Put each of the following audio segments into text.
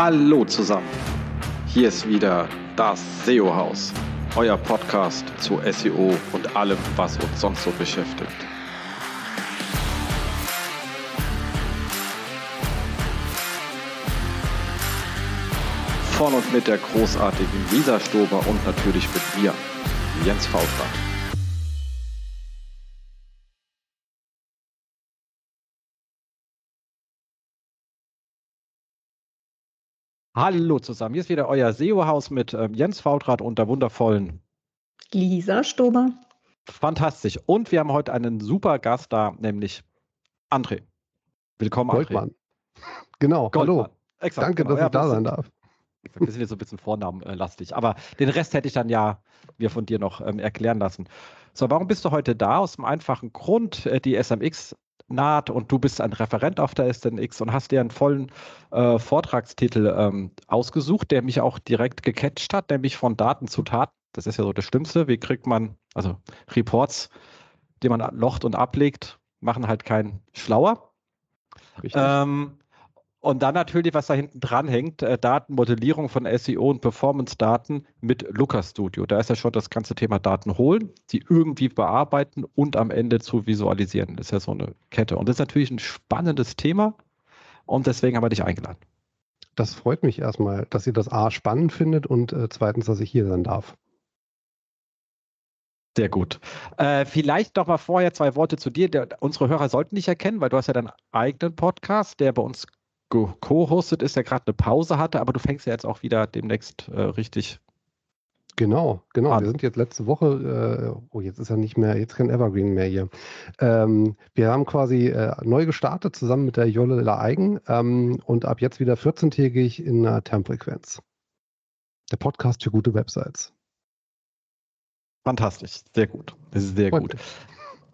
Hallo zusammen. Hier ist wieder das SEO-Haus, euer Podcast zu SEO und allem, was uns sonst so beschäftigt. Von und mit der großartigen Lisa Stober und natürlich mit mir, Jens Faultrat. Hallo zusammen, hier ist wieder euer SEO-Haus mit ähm, Jens Fautrat und der wundervollen Lisa Stober. Fantastisch. Und wir haben heute einen super Gast da, nämlich André. Willkommen, Goldmann. André. Genau, Goldmann. hallo. Exakt, Danke, genau. dass ja, ich da sein darf. Wir sind jetzt so ein bisschen vornamenlastig, aber den Rest hätte ich dann ja mir von dir noch ähm, erklären lassen. So, warum bist du heute da? Aus dem einfachen Grund, äh, die SMX naht und du bist ein Referent auf der SNX und hast dir einen vollen äh, Vortragstitel ähm, ausgesucht, der mich auch direkt gecatcht hat, nämlich von Daten zu Taten. Das ist ja so das Schlimmste. Wie kriegt man, also Reports, die man locht und ablegt, machen halt keinen schlauer. Ähm, und dann natürlich, was da hinten dran hängt, äh, Datenmodellierung von SEO und Performance-Daten mit Looker Studio. Da ist ja schon das ganze Thema Daten holen, sie irgendwie bearbeiten und am Ende zu visualisieren. Das ist ja so eine Kette. Und das ist natürlich ein spannendes Thema und deswegen haben wir dich eingeladen. Das freut mich erstmal, dass ihr das A spannend findet und äh, zweitens, dass ich hier sein darf. Sehr gut. Äh, vielleicht noch mal vorher zwei Worte zu dir. Der, unsere Hörer sollten dich erkennen, weil du hast ja deinen eigenen Podcast, der bei uns co-hostet ist, der gerade eine Pause hatte, aber du fängst ja jetzt auch wieder demnächst äh, richtig. Genau, genau. An. Wir sind jetzt letzte Woche, äh, oh, jetzt ist er nicht mehr, jetzt kein Evergreen mehr hier. Ähm, wir haben quasi äh, neu gestartet zusammen mit der Jolle Eigen ähm, und ab jetzt wieder 14-tägig in einer Termfrequenz. Der Podcast für gute Websites. Fantastisch, sehr gut. Das ist sehr Freut gut.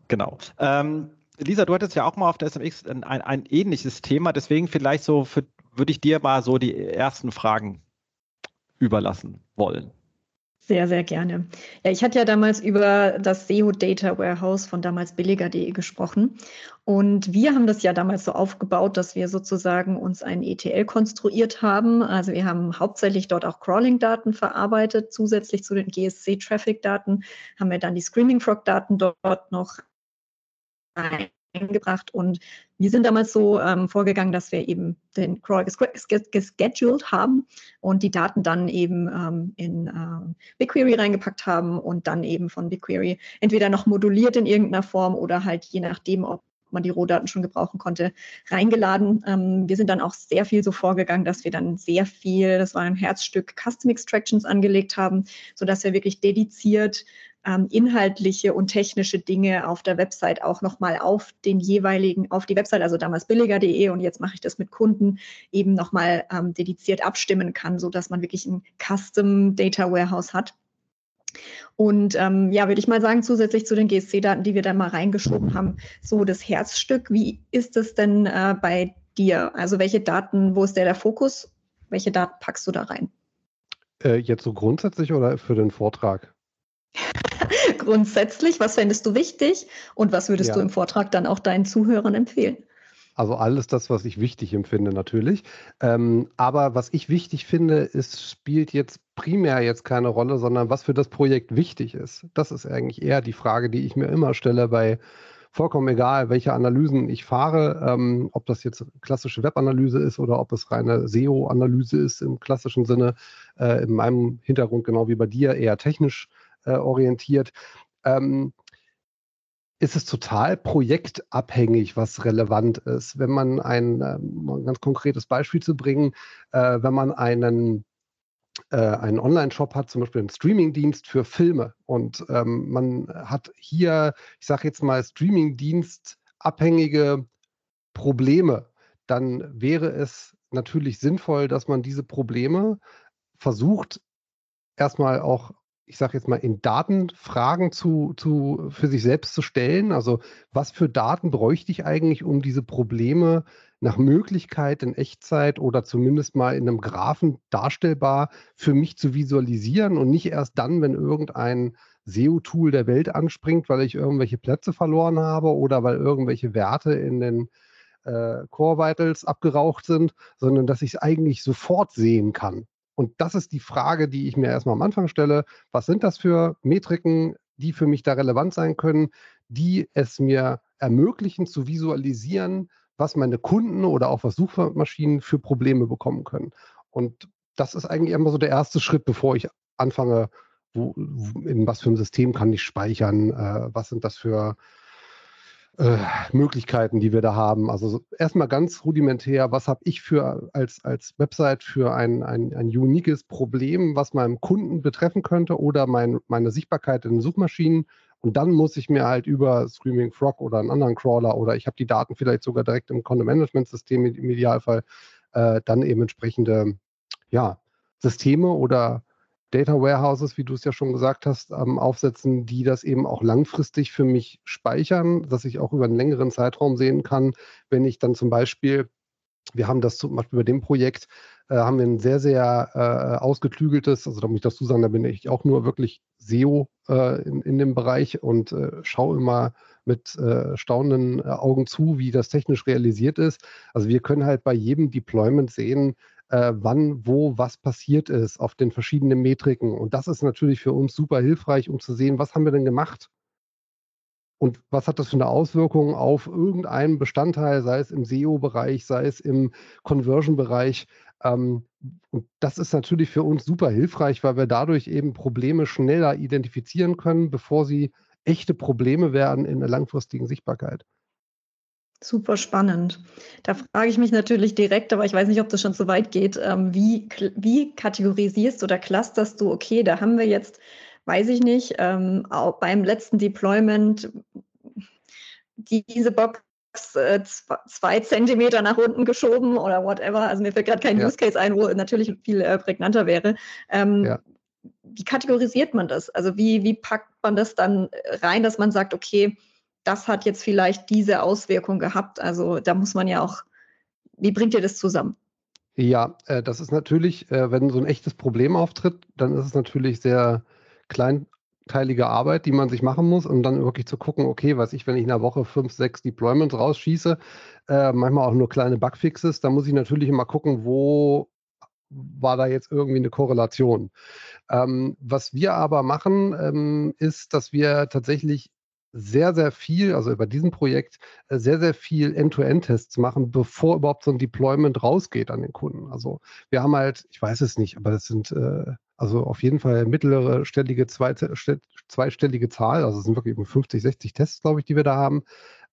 Genau. Ähm, Lisa, du hattest ja auch mal auf der SMX ein, ein, ein ähnliches Thema, deswegen vielleicht so würde ich dir mal so die ersten Fragen überlassen wollen. Sehr, sehr gerne. Ja, ich hatte ja damals über das SEO Data Warehouse von damals billiger.de gesprochen. Und wir haben das ja damals so aufgebaut, dass wir sozusagen uns ein ETL konstruiert haben. Also wir haben hauptsächlich dort auch Crawling-Daten verarbeitet. Zusätzlich zu den GSC-Traffic-Daten haben wir dann die Screaming Frog-Daten dort noch eingebracht und wir sind damals so ähm, vorgegangen, dass wir eben den Crawl gescheduled haben und die Daten dann eben ähm, in äh, BigQuery reingepackt haben und dann eben von BigQuery entweder noch moduliert in irgendeiner Form oder halt je nachdem, ob man die Rohdaten schon gebrauchen konnte, reingeladen. Ähm, wir sind dann auch sehr viel so vorgegangen, dass wir dann sehr viel, das war ein Herzstück, Custom Extractions angelegt haben, sodass wir wirklich dediziert ähm, inhaltliche und technische Dinge auf der Website auch nochmal auf den jeweiligen, auf die Website, also damals billiger.de und jetzt mache ich das mit Kunden, eben nochmal ähm, dediziert abstimmen kann, sodass man wirklich ein Custom Data Warehouse hat. Und ähm, ja, würde ich mal sagen, zusätzlich zu den GSC-Daten, die wir da mal reingeschoben haben, so das Herzstück. Wie ist es denn äh, bei dir? Also welche Daten, wo ist der, der Fokus? Welche Daten packst du da rein? Äh, jetzt so grundsätzlich oder für den Vortrag? grundsätzlich, was fändest du wichtig und was würdest ja. du im Vortrag dann auch deinen Zuhörern empfehlen? Also alles das, was ich wichtig empfinde, natürlich. Ähm, aber was ich wichtig finde, ist, spielt jetzt primär jetzt keine Rolle, sondern was für das Projekt wichtig ist. Das ist eigentlich eher die Frage, die ich mir immer stelle bei vollkommen egal, welche Analysen ich fahre, ähm, ob das jetzt klassische Webanalyse ist oder ob es reine SEO-Analyse ist im klassischen Sinne, äh, in meinem Hintergrund genau wie bei dir eher technisch äh, orientiert. Ähm, ist es total projektabhängig, was relevant ist. Wenn man ein, ähm, ein ganz konkretes Beispiel zu bringen, äh, wenn man einen äh, einen Online-Shop hat, zum Beispiel einen Streaming-Dienst für Filme und ähm, man hat hier, ich sage jetzt mal, Streaming-Dienst abhängige Probleme, dann wäre es natürlich sinnvoll, dass man diese Probleme versucht, erstmal auch ich sage jetzt mal, in Datenfragen zu, zu, für sich selbst zu stellen. Also was für Daten bräuchte ich eigentlich, um diese Probleme nach Möglichkeit in Echtzeit oder zumindest mal in einem Graphen darstellbar für mich zu visualisieren und nicht erst dann, wenn irgendein SEO-Tool der Welt anspringt, weil ich irgendwelche Plätze verloren habe oder weil irgendwelche Werte in den äh, Core Vitals abgeraucht sind, sondern dass ich es eigentlich sofort sehen kann. Und das ist die Frage, die ich mir erstmal am Anfang stelle. Was sind das für Metriken, die für mich da relevant sein können, die es mir ermöglichen zu visualisieren, was meine Kunden oder auch was Suchmaschinen für Probleme bekommen können. Und das ist eigentlich immer so der erste Schritt, bevor ich anfange, wo, in was für ein System kann ich speichern, äh, was sind das für äh, Möglichkeiten, die wir da haben. Also erstmal ganz rudimentär, was habe ich für als, als Website für ein, ein, ein uniques Problem, was meinem Kunden betreffen könnte oder mein, meine Sichtbarkeit in den Suchmaschinen. Und dann muss ich mir halt über Screaming Frog oder einen anderen Crawler oder ich habe die Daten vielleicht sogar direkt im Content-Management-System im Idealfall, äh, dann eben entsprechende ja, Systeme oder Data Warehouses, wie du es ja schon gesagt hast, ähm, aufsetzen, die das eben auch langfristig für mich speichern, dass ich auch über einen längeren Zeitraum sehen kann, wenn ich dann zum Beispiel wir haben das zum Beispiel bei dem Projekt, äh, haben wir ein sehr, sehr äh, ausgeklügeltes, also da muss ich dazu sagen, da bin ich auch nur wirklich SEO äh, in, in dem Bereich und äh, schaue immer mit äh, staunenden äh, Augen zu, wie das technisch realisiert ist. Also wir können halt bei jedem Deployment sehen, äh, wann, wo, was passiert ist auf den verschiedenen Metriken. Und das ist natürlich für uns super hilfreich, um zu sehen, was haben wir denn gemacht? Und was hat das für eine Auswirkung auf irgendeinen Bestandteil, sei es im SEO-Bereich, sei es im Conversion-Bereich? Ähm, und das ist natürlich für uns super hilfreich, weil wir dadurch eben Probleme schneller identifizieren können, bevor sie echte Probleme werden in der langfristigen Sichtbarkeit. Super spannend. Da frage ich mich natürlich direkt, aber ich weiß nicht, ob das schon so weit geht. Ähm, wie, wie kategorisierst oder clusterst du, okay, da haben wir jetzt, weiß ich nicht, ähm, auch beim letzten Deployment diese Box äh, zwei Zentimeter nach unten geschoben oder whatever. Also mir fällt gerade kein ja. Use Case ein, wo natürlich viel äh, prägnanter wäre. Ähm, ja. Wie kategorisiert man das? Also wie, wie packt man das dann rein, dass man sagt, okay, das hat jetzt vielleicht diese Auswirkung gehabt. Also da muss man ja auch, wie bringt ihr das zusammen? Ja, äh, das ist natürlich, äh, wenn so ein echtes Problem auftritt, dann ist es natürlich sehr kleinteilige Arbeit, die man sich machen muss, um dann wirklich zu gucken, okay, was ich, wenn ich in einer Woche fünf, sechs Deployments rausschieße, äh, manchmal auch nur kleine Bugfixes, da muss ich natürlich immer gucken, wo war da jetzt irgendwie eine Korrelation. Ähm, was wir aber machen, ähm, ist, dass wir tatsächlich sehr, sehr viel, also über diesen Projekt, äh, sehr, sehr viel End-to-End-Tests machen, bevor überhaupt so ein Deployment rausgeht an den Kunden. Also wir haben halt, ich weiß es nicht, aber das sind äh, also auf jeden Fall mittlere stellige, zweistellige Zahl, also es sind wirklich 50, 60 Tests, glaube ich, die wir da haben,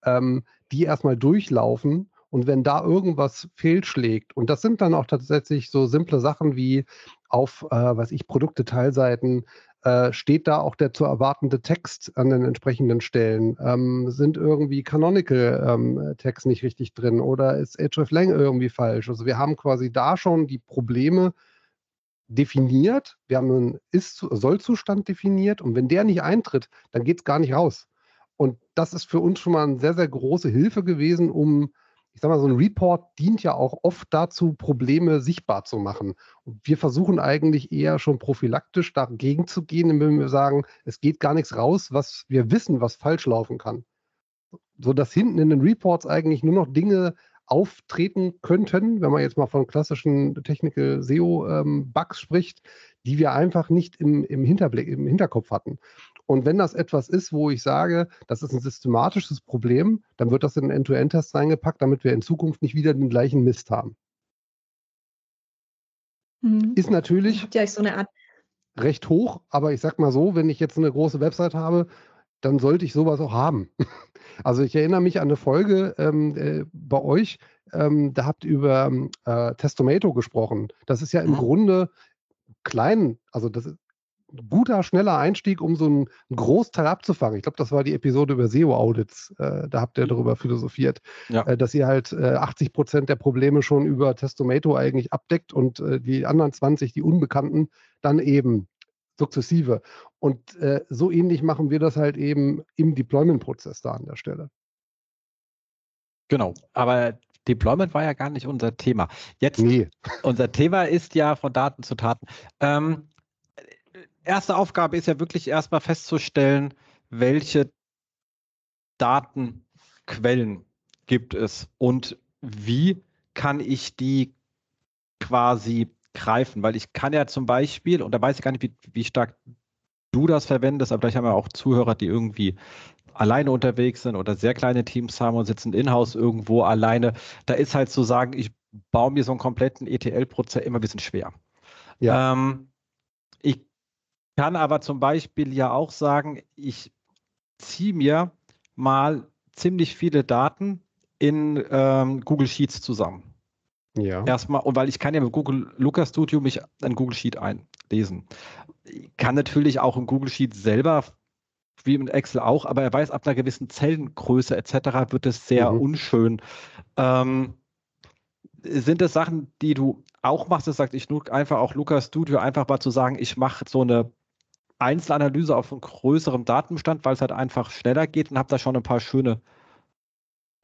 ähm, die erstmal durchlaufen und wenn da irgendwas fehlschlägt, und das sind dann auch tatsächlich so simple Sachen wie auf, äh, was ich, Produkte-Teilseiten, äh, steht da auch der zu erwartende Text an den entsprechenden Stellen? Ähm, sind irgendwie Canonical-Text ähm, nicht richtig drin oder ist hreflang irgendwie falsch? Also wir haben quasi da schon die Probleme definiert, wir haben einen Ist-Soll-Zustand definiert und wenn der nicht eintritt, dann geht es gar nicht raus. Und das ist für uns schon mal eine sehr, sehr große Hilfe gewesen, um ich sag mal, so ein Report dient ja auch oft dazu, Probleme sichtbar zu machen. Und wir versuchen eigentlich eher schon prophylaktisch dagegen zu gehen, indem wir sagen, es geht gar nichts raus, was wir wissen, was falsch laufen kann. So dass hinten in den Reports eigentlich nur noch Dinge auftreten könnten, wenn man jetzt mal von klassischen Technical SEO-Bugs ähm, spricht, die wir einfach nicht im, im, Hinterblick, im Hinterkopf hatten. Und wenn das etwas ist, wo ich sage, das ist ein systematisches Problem, dann wird das in einen End-to-End-Test reingepackt, damit wir in Zukunft nicht wieder den gleichen Mist haben. Mhm. Ist natürlich ja, so recht hoch, aber ich sag mal so, wenn ich jetzt eine große Website habe, dann sollte ich sowas auch haben. Also ich erinnere mich an eine Folge ähm, äh, bei euch, ähm, da habt ihr über äh, Testomato gesprochen. Das ist ja im mhm. Grunde klein, also das ist, guter, schneller Einstieg, um so einen Großteil abzufangen. Ich glaube, das war die Episode über SEO-Audits. Äh, da habt ihr darüber philosophiert, ja. äh, dass ihr halt äh, 80 Prozent der Probleme schon über Testomato eigentlich abdeckt und äh, die anderen 20, die Unbekannten, dann eben sukzessive. Und äh, so ähnlich machen wir das halt eben im Deployment-Prozess da an der Stelle. Genau, aber Deployment war ja gar nicht unser Thema. Jetzt, nee. unser Thema ist ja von Daten zu Taten. Ähm, erste Aufgabe ist ja wirklich erstmal festzustellen, welche Datenquellen gibt es und wie kann ich die quasi greifen? Weil ich kann ja zum Beispiel, und da weiß ich gar nicht, wie, wie stark du das verwendest, aber vielleicht haben wir auch Zuhörer, die irgendwie alleine unterwegs sind oder sehr kleine Teams haben und sitzen in-house irgendwo alleine. Da ist halt zu sagen, ich baue mir so einen kompletten ETL-Prozess immer ein bisschen schwer. Ja. Ähm, kann aber zum Beispiel ja auch sagen, ich ziehe mir mal ziemlich viele Daten in ähm, Google Sheets zusammen. Ja. Erstmal, und weil ich kann ja mit Google Looker Studio mich in Google Sheet einlesen. Ich kann natürlich auch im Google Sheet selber, wie in Excel auch, aber er weiß, ab einer gewissen Zellengröße etc. wird es sehr mhm. unschön. Ähm, sind das Sachen, die du auch machst? Das sagt, ich nutze einfach auch Looker Studio, einfach mal zu sagen, ich mache so eine Einzelanalyse auf einem größeren Datenbestand, weil es halt einfach schneller geht und habe da schon ein paar schöne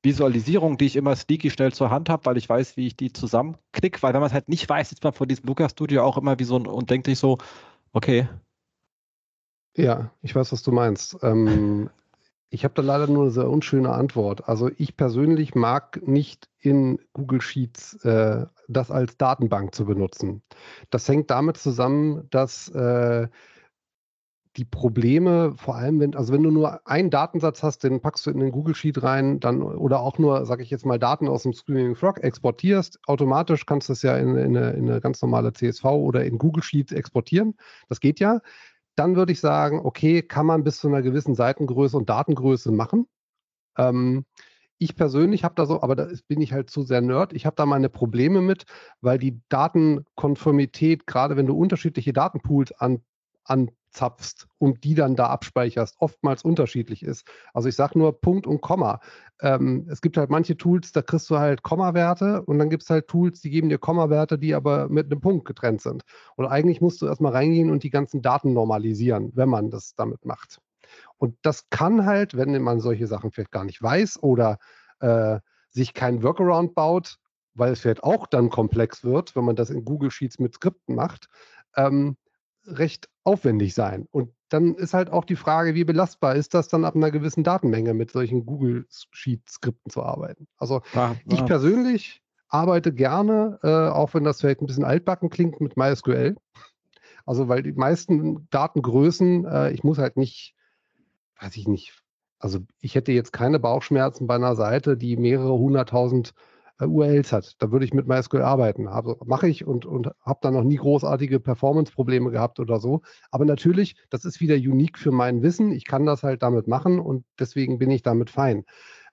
Visualisierung, die ich immer sneaky schnell zur Hand habe, weil ich weiß, wie ich die zusammenklicke, weil wenn man es halt nicht weiß, sitzt man vor diesem Lukas Studio auch immer wie so ein und denkt sich so, okay. Ja, ich weiß, was du meinst. Ähm, ich habe da leider nur eine sehr unschöne Antwort. Also ich persönlich mag nicht in Google Sheets äh, das als Datenbank zu benutzen. Das hängt damit zusammen, dass äh, die Probleme, vor allem wenn, also wenn du nur einen Datensatz hast, den packst du in den Google Sheet rein, dann oder auch nur, sage ich jetzt mal, Daten aus dem Screaming Frog exportierst, automatisch kannst du es ja in, in, eine, in eine ganz normale CSV oder in Google Sheet exportieren. Das geht ja. Dann würde ich sagen, okay, kann man bis zu einer gewissen Seitengröße und Datengröße machen. Ähm, ich persönlich habe da so, aber da bin ich halt zu sehr Nerd. Ich habe da meine Probleme mit, weil die Datenkonformität, gerade wenn du unterschiedliche Datenpools an, an zapfst und die dann da abspeicherst, oftmals unterschiedlich ist. Also ich sage nur Punkt und Komma. Ähm, es gibt halt manche Tools, da kriegst du halt Komma-Werte und dann gibt es halt Tools, die geben dir Komma-Werte, die aber mit einem Punkt getrennt sind. Und eigentlich musst du erstmal reingehen und die ganzen Daten normalisieren, wenn man das damit macht. Und das kann halt, wenn man solche Sachen vielleicht gar nicht weiß oder äh, sich kein Workaround baut, weil es vielleicht auch dann komplex wird, wenn man das in Google Sheets mit Skripten macht, ähm, recht aufwendig sein. Und dann ist halt auch die Frage, wie belastbar ist das dann ab einer gewissen Datenmenge mit solchen Google Sheet-Skripten zu arbeiten. Also ja, ich persönlich arbeite gerne, äh, auch wenn das vielleicht ein bisschen altbacken klingt, mit MySQL. Also weil die meisten Datengrößen, äh, ich muss halt nicht, weiß ich nicht, also ich hätte jetzt keine Bauchschmerzen bei einer Seite, die mehrere hunderttausend URLs hat. Da würde ich mit MySQL arbeiten. Mache ich und, und habe da noch nie großartige Performance-Probleme gehabt oder so. Aber natürlich, das ist wieder unique für mein Wissen. Ich kann das halt damit machen und deswegen bin ich damit fein.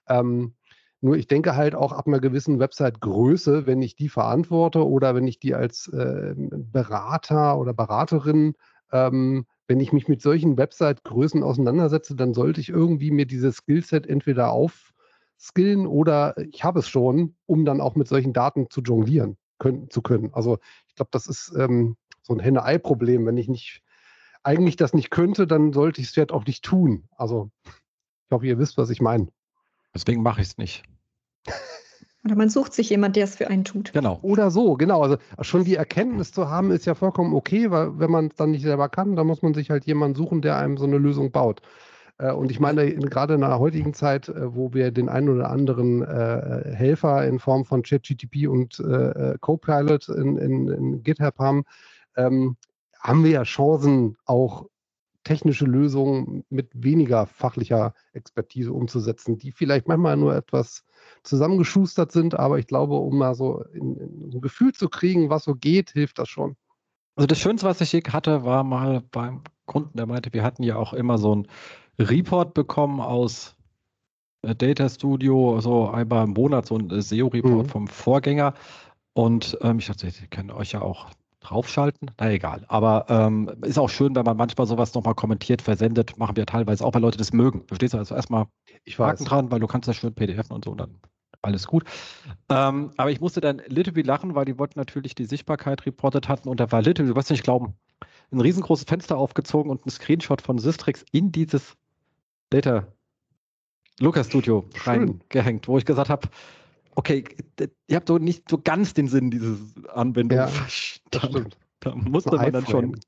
Ähm, nur ich denke halt auch ab einer gewissen Website-Größe, wenn ich die verantworte oder wenn ich die als äh, Berater oder Beraterin, ähm, wenn ich mich mit solchen Website-Größen auseinandersetze, dann sollte ich irgendwie mir dieses Skillset entweder auf skillen oder ich habe es schon, um dann auch mit solchen Daten zu jonglieren können, zu können. Also ich glaube, das ist ähm, so ein Henne-Ei-Problem. Wenn ich nicht eigentlich das nicht könnte, dann sollte ich es vielleicht auch nicht tun. Also ich hoffe, ihr wisst, was ich meine. Deswegen mache ich es nicht. Oder man sucht sich jemand, der es für einen tut. Genau. Oder so, genau. Also schon die Erkenntnis zu haben, ist ja vollkommen okay, weil wenn man es dann nicht selber kann, dann muss man sich halt jemanden suchen, der einem so eine Lösung baut. Äh, und ich meine, gerade in der heutigen Zeit, äh, wo wir den einen oder anderen äh, Helfer in Form von ChatGTP und Copilot in, in, in GitHub haben, ähm, haben wir ja Chancen, auch technische Lösungen mit weniger fachlicher Expertise umzusetzen, die vielleicht manchmal nur etwas zusammengeschustert sind, aber ich glaube, um mal so in, in ein Gefühl zu kriegen, was so geht, hilft das schon. Also das Schönste, was ich je hatte, war mal beim Kunden, der meinte, wir hatten ja auch immer so ein Report bekommen aus äh, Data Studio, so einmal im Monat, so ein äh, SEO-Report mhm. vom Vorgänger. Und ähm, ich dachte, Sie können euch ja auch draufschalten. Na egal. Aber ähm, ist auch schön, wenn man manchmal sowas nochmal kommentiert, versendet. Machen wir teilweise auch, weil Leute das mögen. Verstehst du? Also erstmal ich Haken dran, weil du kannst das schön PDF und so und dann alles gut. Ähm, aber ich musste dann Little lachen, weil die wollten natürlich die Sichtbarkeit reportet hatten und da war Little, du wirst nicht glauben, ein riesengroßes Fenster aufgezogen und ein Screenshot von Systrix in dieses Data Lucas Studio reingehängt, wo ich gesagt habe, okay, ihr habt doch nicht so ganz den Sinn dieses Anwendung ja, verstanden. Da musste man dann schon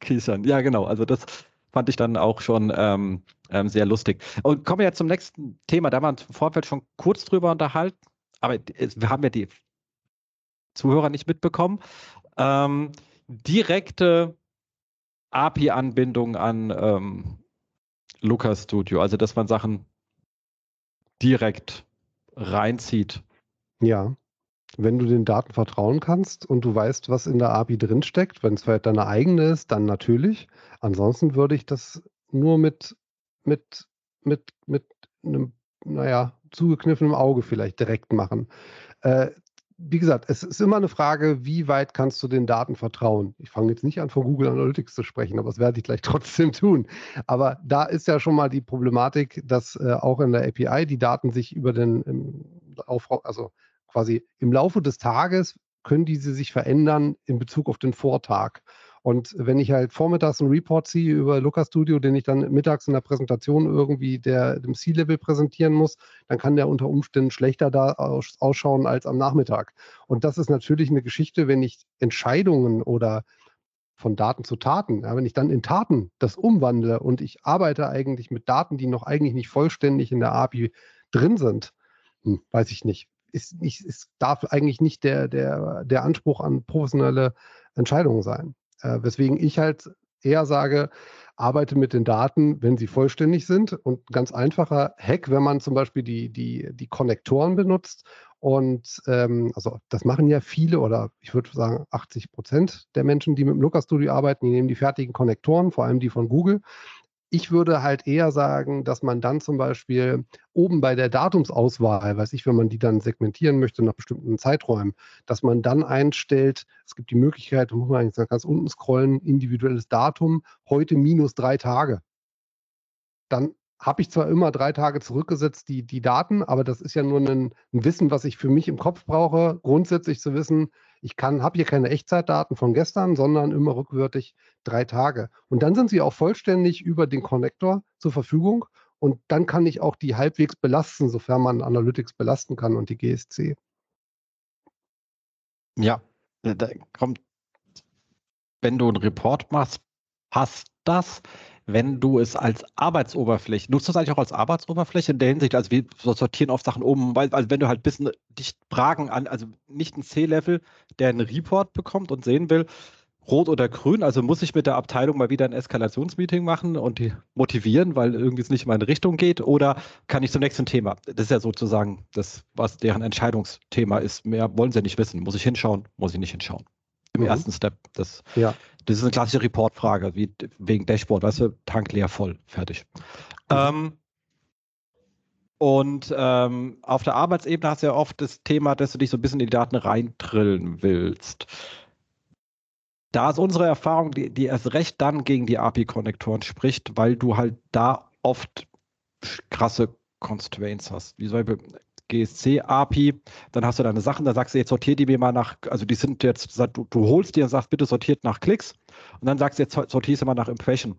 kichern. Ja, genau. Also das fand ich dann auch schon ähm, ähm, sehr lustig. Und kommen wir jetzt zum nächsten Thema. Da haben wir uns im Vorfeld schon kurz drüber unterhalten, aber wir haben ja die Zuhörer nicht mitbekommen, ähm, direkte API-Anbindung an ähm, Lucas Studio, also dass man Sachen direkt reinzieht. Ja. Wenn du den Daten vertrauen kannst und du weißt, was in der API drinsteckt, wenn es vielleicht deine eigene ist, dann natürlich. Ansonsten würde ich das nur mit, mit, mit, mit einem, naja, zugekniffenem Auge vielleicht direkt machen. Äh, wie gesagt, es ist immer eine Frage, wie weit kannst du den Daten vertrauen? Ich fange jetzt nicht an, von Google Analytics zu sprechen, aber das werde ich gleich trotzdem tun. Aber da ist ja schon mal die Problematik, dass äh, auch in der API die Daten sich über den im Aufruf, also quasi im Laufe des Tages können diese sich verändern in Bezug auf den Vortag. Und wenn ich halt vormittags einen Report ziehe über Looker Studio, den ich dann mittags in der Präsentation irgendwie der, dem C-Level präsentieren muss, dann kann der unter Umständen schlechter da ausschauen als am Nachmittag. Und das ist natürlich eine Geschichte, wenn ich Entscheidungen oder von Daten zu Taten, ja, wenn ich dann in Taten das umwandle und ich arbeite eigentlich mit Daten, die noch eigentlich nicht vollständig in der API drin sind, hm, weiß ich nicht. Ist, nicht, ist darf eigentlich nicht der, der, der Anspruch an professionelle Entscheidungen sein. Äh, weswegen ich halt eher sage, arbeite mit den Daten, wenn sie vollständig sind. Und ganz einfacher Hack, wenn man zum Beispiel die, die, die Konnektoren benutzt. Und ähm, also das machen ja viele oder ich würde sagen 80 Prozent der Menschen, die mit dem Looker Studio arbeiten, die nehmen die fertigen Konnektoren, vor allem die von Google, ich würde halt eher sagen, dass man dann zum Beispiel oben bei der Datumsauswahl, weiß ich, wenn man die dann segmentieren möchte nach bestimmten Zeiträumen, dass man dann einstellt, es gibt die Möglichkeit, da muss man eigentlich ganz unten scrollen, individuelles Datum, heute minus drei Tage. Dann habe ich zwar immer drei Tage zurückgesetzt, die, die Daten, aber das ist ja nur ein, ein Wissen, was ich für mich im Kopf brauche, grundsätzlich zu wissen, ich kann, habe hier keine Echtzeitdaten von gestern, sondern immer rückwärtig drei Tage. Und dann sind sie auch vollständig über den Connector zur Verfügung. Und dann kann ich auch die halbwegs belasten, sofern man Analytics belasten kann und die GSC. Ja, da kommt, wenn du einen Report machst, passt das wenn du es als Arbeitsoberfläche, nutzt du es eigentlich auch als Arbeitsoberfläche in der Hinsicht, also wir sortieren oft Sachen um, weil, also wenn du halt ein bisschen dich Fragen an, also nicht ein C-Level, der einen Report bekommt und sehen will, rot oder grün, also muss ich mit der Abteilung mal wieder ein Eskalationsmeeting machen und die motivieren, weil irgendwie es nicht in meine Richtung geht, oder kann ich zum nächsten Thema? Das ist ja sozusagen das, was deren Entscheidungsthema ist. Mehr wollen sie nicht wissen. Muss ich hinschauen? Muss ich nicht hinschauen? Im mhm. ersten Step. Das ja. Das ist eine klassische Reportfrage, wie wegen Dashboard, weißt du, Tank leer voll, fertig. Mhm. Ähm, und ähm, auf der Arbeitsebene hast du ja oft das Thema, dass du dich so ein bisschen in die Daten reintrillen willst. Da ist unsere Erfahrung, die, die erst recht dann gegen die API-Konnektoren spricht, weil du halt da oft krasse Constraints hast. Wie zum Beispiel GSC-API, dann hast du deine Sachen, dann sagst du, jetzt sortiert die mir mal nach, also die sind jetzt, du, du holst dir und sagst, bitte sortiert nach Klicks und dann sagst du, jetzt sortierst du mal nach Impression.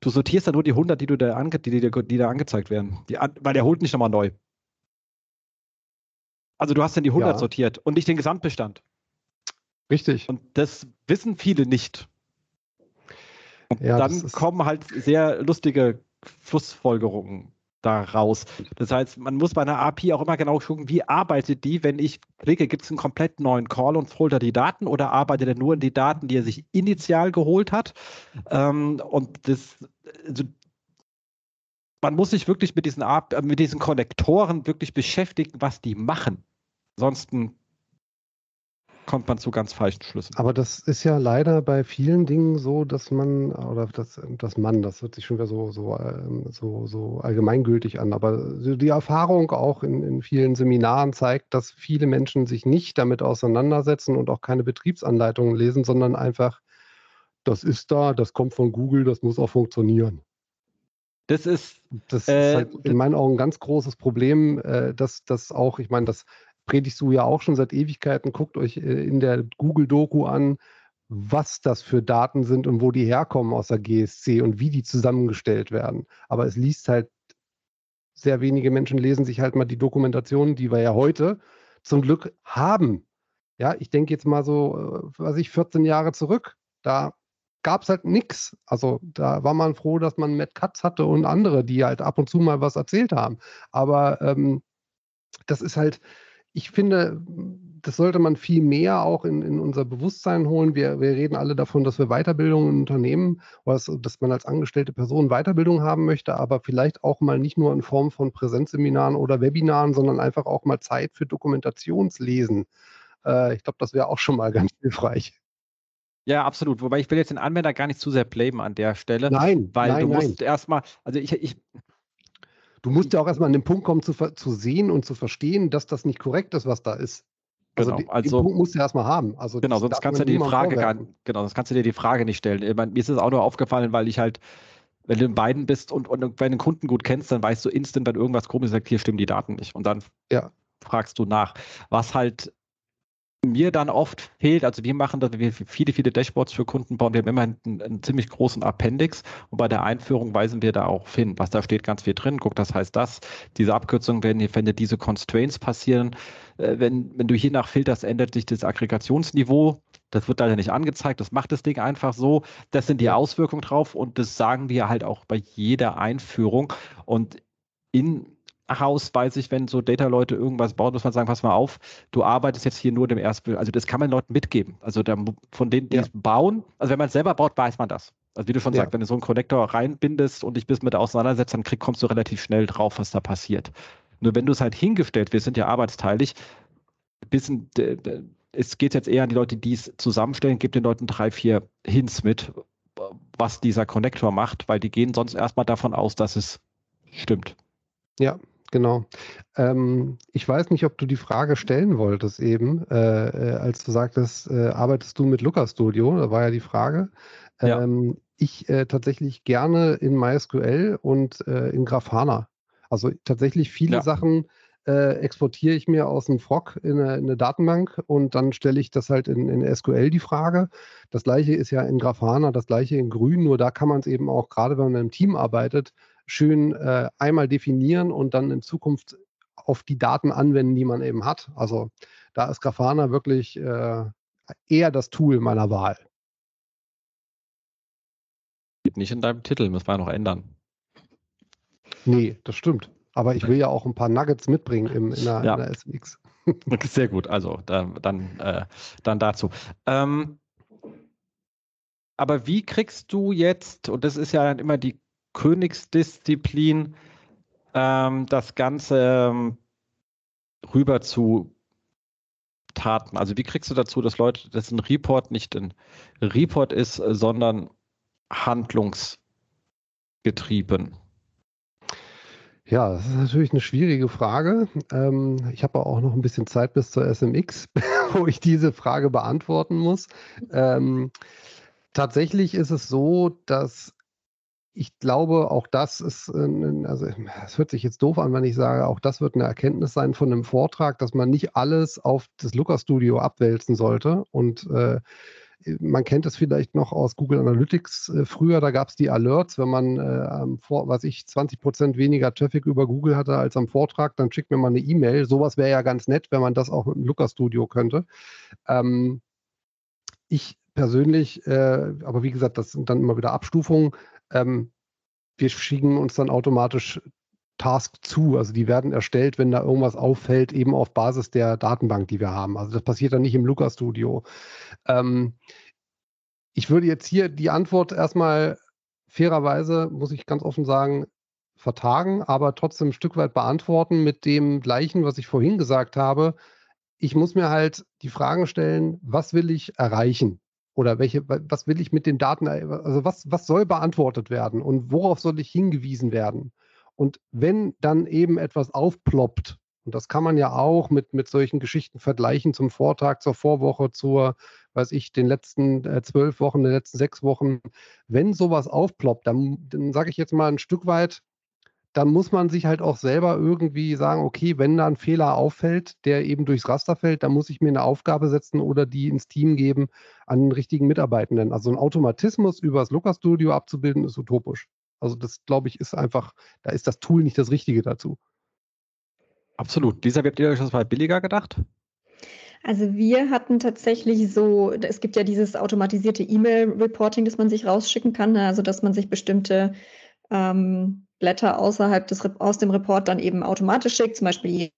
Du sortierst dann nur die 100, die, du da ange, die, die, die da angezeigt werden, die, weil der holt nicht nochmal neu. Also du hast dann die 100 ja. sortiert und nicht den Gesamtbestand. Richtig. Und das wissen viele nicht. Und ja, dann kommen halt sehr lustige Schlussfolgerungen daraus. Das heißt, man muss bei einer API auch immer genau gucken, wie arbeitet die, wenn ich klicke, gibt es einen komplett neuen Call und folder die Daten oder arbeitet er nur in die Daten, die er sich initial geholt hat? Ähm, und das, also, man muss sich wirklich mit diesen, mit diesen Konnektoren wirklich beschäftigen, was die machen. Ansonsten kommt man zu ganz falschen Schlüssen. Aber das ist ja leider bei vielen Dingen so, dass man, oder das, das Mann, das hört sich schon wieder so, so, ähm, so, so allgemeingültig an, aber die Erfahrung auch in, in vielen Seminaren zeigt, dass viele Menschen sich nicht damit auseinandersetzen und auch keine Betriebsanleitungen lesen, sondern einfach, das ist da, das kommt von Google, das muss auch funktionieren. Das ist, das äh, ist halt in meinen Augen ein ganz großes Problem, äh, dass das auch, ich meine, das predigst du ja auch schon seit Ewigkeiten. Guckt euch äh, in der Google-Doku an, was das für Daten sind und wo die herkommen aus der GSC und wie die zusammengestellt werden. Aber es liest halt, sehr wenige Menschen lesen sich halt mal die Dokumentation, die wir ja heute zum Glück haben. Ja, ich denke jetzt mal so, äh, was ich 14 Jahre zurück, da gab es halt nichts. Also da war man froh, dass man Matt Katz hatte und andere, die halt ab und zu mal was erzählt haben. Aber ähm, das ist halt, ich finde, das sollte man viel mehr auch in, in unser Bewusstsein holen. Wir, wir reden alle davon, dass wir Weiterbildung in Unternehmen, was, dass man als angestellte Person Weiterbildung haben möchte, aber vielleicht auch mal nicht nur in Form von Präsenzseminaren oder Webinaren, sondern einfach auch mal Zeit für Dokumentationslesen. Äh, ich glaube, das wäre auch schon mal ganz hilfreich. Ja, absolut. Wobei ich will jetzt den Anwender gar nicht zu sehr blamen an der Stelle. Nein, weil nein, du musst erstmal, also ich, ich, Du musst ja auch erstmal an den Punkt kommen, zu, zu sehen und zu verstehen, dass das nicht korrekt ist, was da ist. Also, Genau, den, also- den Punkt musst du erstmal haben. Also genau, sonst kannst du dir die Frage gar, genau, sonst kannst du dir die Frage nicht stellen. Ich meine, mir ist es auch nur aufgefallen, weil ich halt, wenn du in beiden bist und, und wenn du den Kunden gut kennst, dann weißt du instant, wenn irgendwas komisch ist, sagt, hier stimmen die Daten nicht. Und dann Ja. fragst du nach. Was halt mir dann oft fehlt, also wir machen das, wir viele, viele Dashboards für Kunden bauen, wir haben immer einen, einen ziemlich großen Appendix und bei der Einführung weisen wir da auch hin, was da steht ganz viel drin. Guck, das heißt das, diese Abkürzungen werden, hier- wenn dir diese Constraints passieren, äh, wenn, wenn du hier nach filterst, ändert sich das Aggregationsniveau. Das wird leider nicht angezeigt, das macht das Ding einfach so. Das sind die Auswirkungen drauf und das sagen wir halt auch bei jeder Einführung. Und in Haus weiß ich, wenn so Data-Leute irgendwas bauen, muss man sagen, pass mal auf, du arbeitest jetzt hier nur dem Erstbild. Also das kann man Leuten mitgeben. Also da, von denen, die Ja. es bauen, also wenn man es selber baut, weiß man das. Also wie du schon Ja. sagst, wenn du so einen Connector reinbindest und dich bis mit auseinandersetzt, dann krieg, kommst du relativ schnell drauf, was da passiert. Nur wenn du es halt hingestellt, wir sind ja arbeitsteilig, bisschen, es geht jetzt eher an die Leute, die es zusammenstellen, gib den Leuten drei, vier Hints mit, was dieser Connector macht, weil die gehen sonst erstmal davon aus, dass es stimmt. Ja, genau. Ähm, ich weiß nicht, ob du die Frage stellen wolltest eben, äh, äh, als du sagtest, äh, arbeitest du mit Looker Studio? Da war ja die Frage. Ja. Ähm, ich äh, tatsächlich gerne in MySQL und äh, in Grafana. Also tatsächlich viele Ja. Sachen äh, exportiere ich mir aus dem Frog in eine, in eine Datenbank und dann stelle ich das halt in, in SQL die Frage. Das gleiche ist ja in Grafana, das gleiche in Grün, nur da kann man es eben auch, gerade wenn man im Team arbeitet, schön äh, einmal definieren und dann in Zukunft auf die Daten anwenden, die man eben hat. Also da ist Grafana wirklich äh, eher das Tool meiner Wahl. Steht nicht in deinem Titel, müssen wir noch ändern. Nee, das stimmt. Aber ich will ja auch ein paar Nuggets mitbringen im, in, der, Ja. in der SX. Sehr gut, also dann, dann, äh, dann dazu. Ähm, aber wie kriegst du jetzt, und das ist ja dann immer die Königsdisziplin, ähm, das Ganze ähm, rüber zu Taten? Also wie kriegst du dazu, dass Leute, dass ein Report nicht ein Report ist, sondern handlungsgetrieben? Ja, das ist natürlich eine schwierige Frage. Ähm, ich habe auch noch ein bisschen Zeit bis zur SMX, wo ich diese Frage beantworten muss. Ähm, tatsächlich ist es so, dass ich glaube, auch das ist, ein- also es hört sich jetzt doof an, wenn ich sage, auch das wird eine Erkenntnis sein von einem Vortrag, dass man nicht alles auf das Looker Studio abwälzen sollte und äh, man kennt es vielleicht noch aus Google Analytics äh, früher, da gab es die Alerts, wenn man äh, Vor was ich 20 Prozent weniger Traffic über Google hatte als am Vortrag, dann schickt mir mal eine E-Mail. Sowas wäre ja ganz nett, wenn man das auch mit dem Looker Studio könnte. Ähm, ich persönlich, äh, aber wie gesagt, das sind dann immer wieder Abstufungen. Ähm, wir schicken uns dann automatisch Task zu. Also die werden erstellt, wenn da irgendwas auffällt, eben auf Basis der Datenbank, die wir haben. Also das passiert dann nicht im Looker Studio. Ähm, ich würde jetzt hier die Antwort erstmal fairerweise, muss ich ganz offen sagen, vertagen, aber trotzdem ein Stück weit beantworten mit dem gleichen, was ich vorhin gesagt habe. Ich muss mir halt die Fragen stellen, was will ich erreichen? Oder welche, was will ich mit den Daten, also was, was soll beantwortet werden und worauf soll ich hingewiesen werden? Und wenn dann eben etwas aufploppt, und das kann man ja auch mit, mit solchen Geschichten vergleichen zum Vortag, zur Vorwoche, zur, weiß ich, den letzten äh, zwölf Wochen, den letzten sechs Wochen, wenn sowas aufploppt, dann, dann sage ich jetzt mal ein Stück weit, dann muss man sich halt auch selber irgendwie sagen, okay, wenn da ein Fehler auffällt, der eben durchs Raster fällt, dann muss ich mir eine Aufgabe setzen oder die ins Team geben an den richtigen Mitarbeitenden. Also ein Automatismus über das Looker Studio abzubilden, ist utopisch. Also das, glaube ich, ist einfach, da ist das Tool nicht das Richtige dazu. Absolut. Lisa, wie habt ihr euch das mal billiger gedacht? Also wir hatten tatsächlich so, es gibt ja dieses automatisierte E-Mail-Reporting, das man sich rausschicken kann, ne? also dass man sich bestimmte ähm, Blätter außerhalb des, aus dem Report dann eben automatisch schickt, zum Beispiel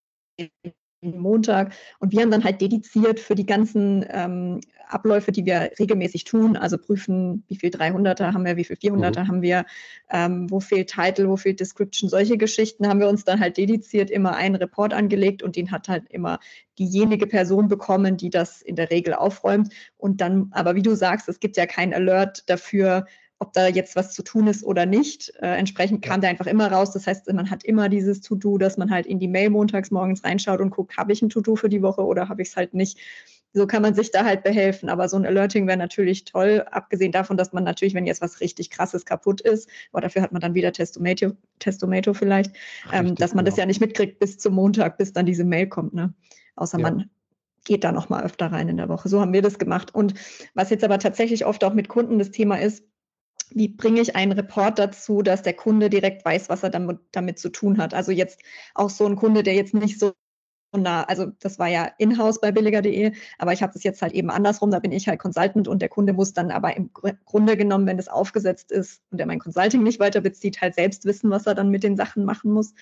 Montag. Und wir haben dann halt dediziert für die ganzen ähm, Abläufe, die wir regelmäßig tun, also prüfen, wie viel 300er haben wir, wie viel 400er mhm. haben wir, ähm, wo fehlt Title, wo fehlt Description, solche Geschichten haben wir uns dann halt dediziert immer einen Report angelegt und den hat halt immer diejenige Person bekommen, die das in der Regel aufräumt. Und dann, aber wie du sagst, es gibt ja kein Alert dafür, ob da jetzt was zu tun ist oder nicht. Äh, entsprechend kam ja. der einfach immer raus. Das heißt, man hat immer dieses To-Do, dass man halt in die Mail montags morgens reinschaut und guckt, habe ich ein To-Do für die Woche oder habe ich es halt nicht. So kann man sich da halt behelfen. Aber so ein Alerting wäre natürlich toll, abgesehen davon, dass man natürlich, wenn jetzt was richtig krasses kaputt ist, aber dafür hat man dann wieder Testomato, Testomato vielleicht, ähm, dass man genau. das ja nicht mitkriegt bis zum Montag, bis dann diese Mail kommt. Ne? Außer ja. man geht da noch mal öfter rein in der Woche. So haben wir das gemacht. Und was jetzt aber tatsächlich oft auch mit Kunden das Thema ist, wie bringe ich einen Report dazu, dass der Kunde direkt weiß, was er damit, damit zu tun hat. Also jetzt auch so ein Kunde, der jetzt nicht so nah, also das war ja in-house bei billiger.de, aber ich habe das jetzt halt eben andersrum, da bin ich halt Consultant und der Kunde muss dann aber im Grunde genommen, wenn das aufgesetzt ist und er mein Consulting nicht weiter bezieht, halt selbst wissen, was er dann mit den Sachen machen muss.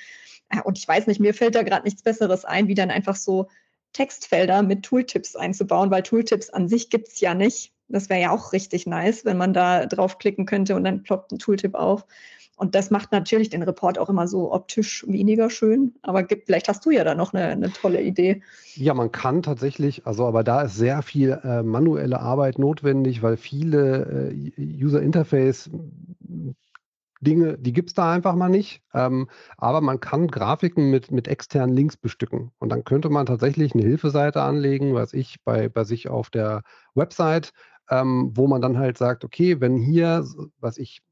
Und ich weiß nicht, mir fällt da gerade nichts Besseres ein, wie dann einfach so Textfelder mit Tooltips einzubauen, weil Tooltips an sich gibt es ja nicht. Das wäre ja auch richtig nice, wenn man da draufklicken könnte und dann ploppt ein Tooltip auf. Und das macht natürlich den Report auch immer so optisch weniger schön. Aber gibt, vielleicht hast du ja da noch eine, eine, tolle Idee. Ja, man kann tatsächlich, also aber da ist sehr viel äh, manuelle Arbeit notwendig, weil viele äh, User Interface Dinge, die gibt es da einfach mal nicht. Ähm, aber man kann Grafiken mit, mit externen Links bestücken. Und dann könnte man tatsächlich eine Hilfeseite anlegen, was ich bei, bei sich auf der Website, ähm, wo man dann halt sagt, okay, wenn hier, was ich,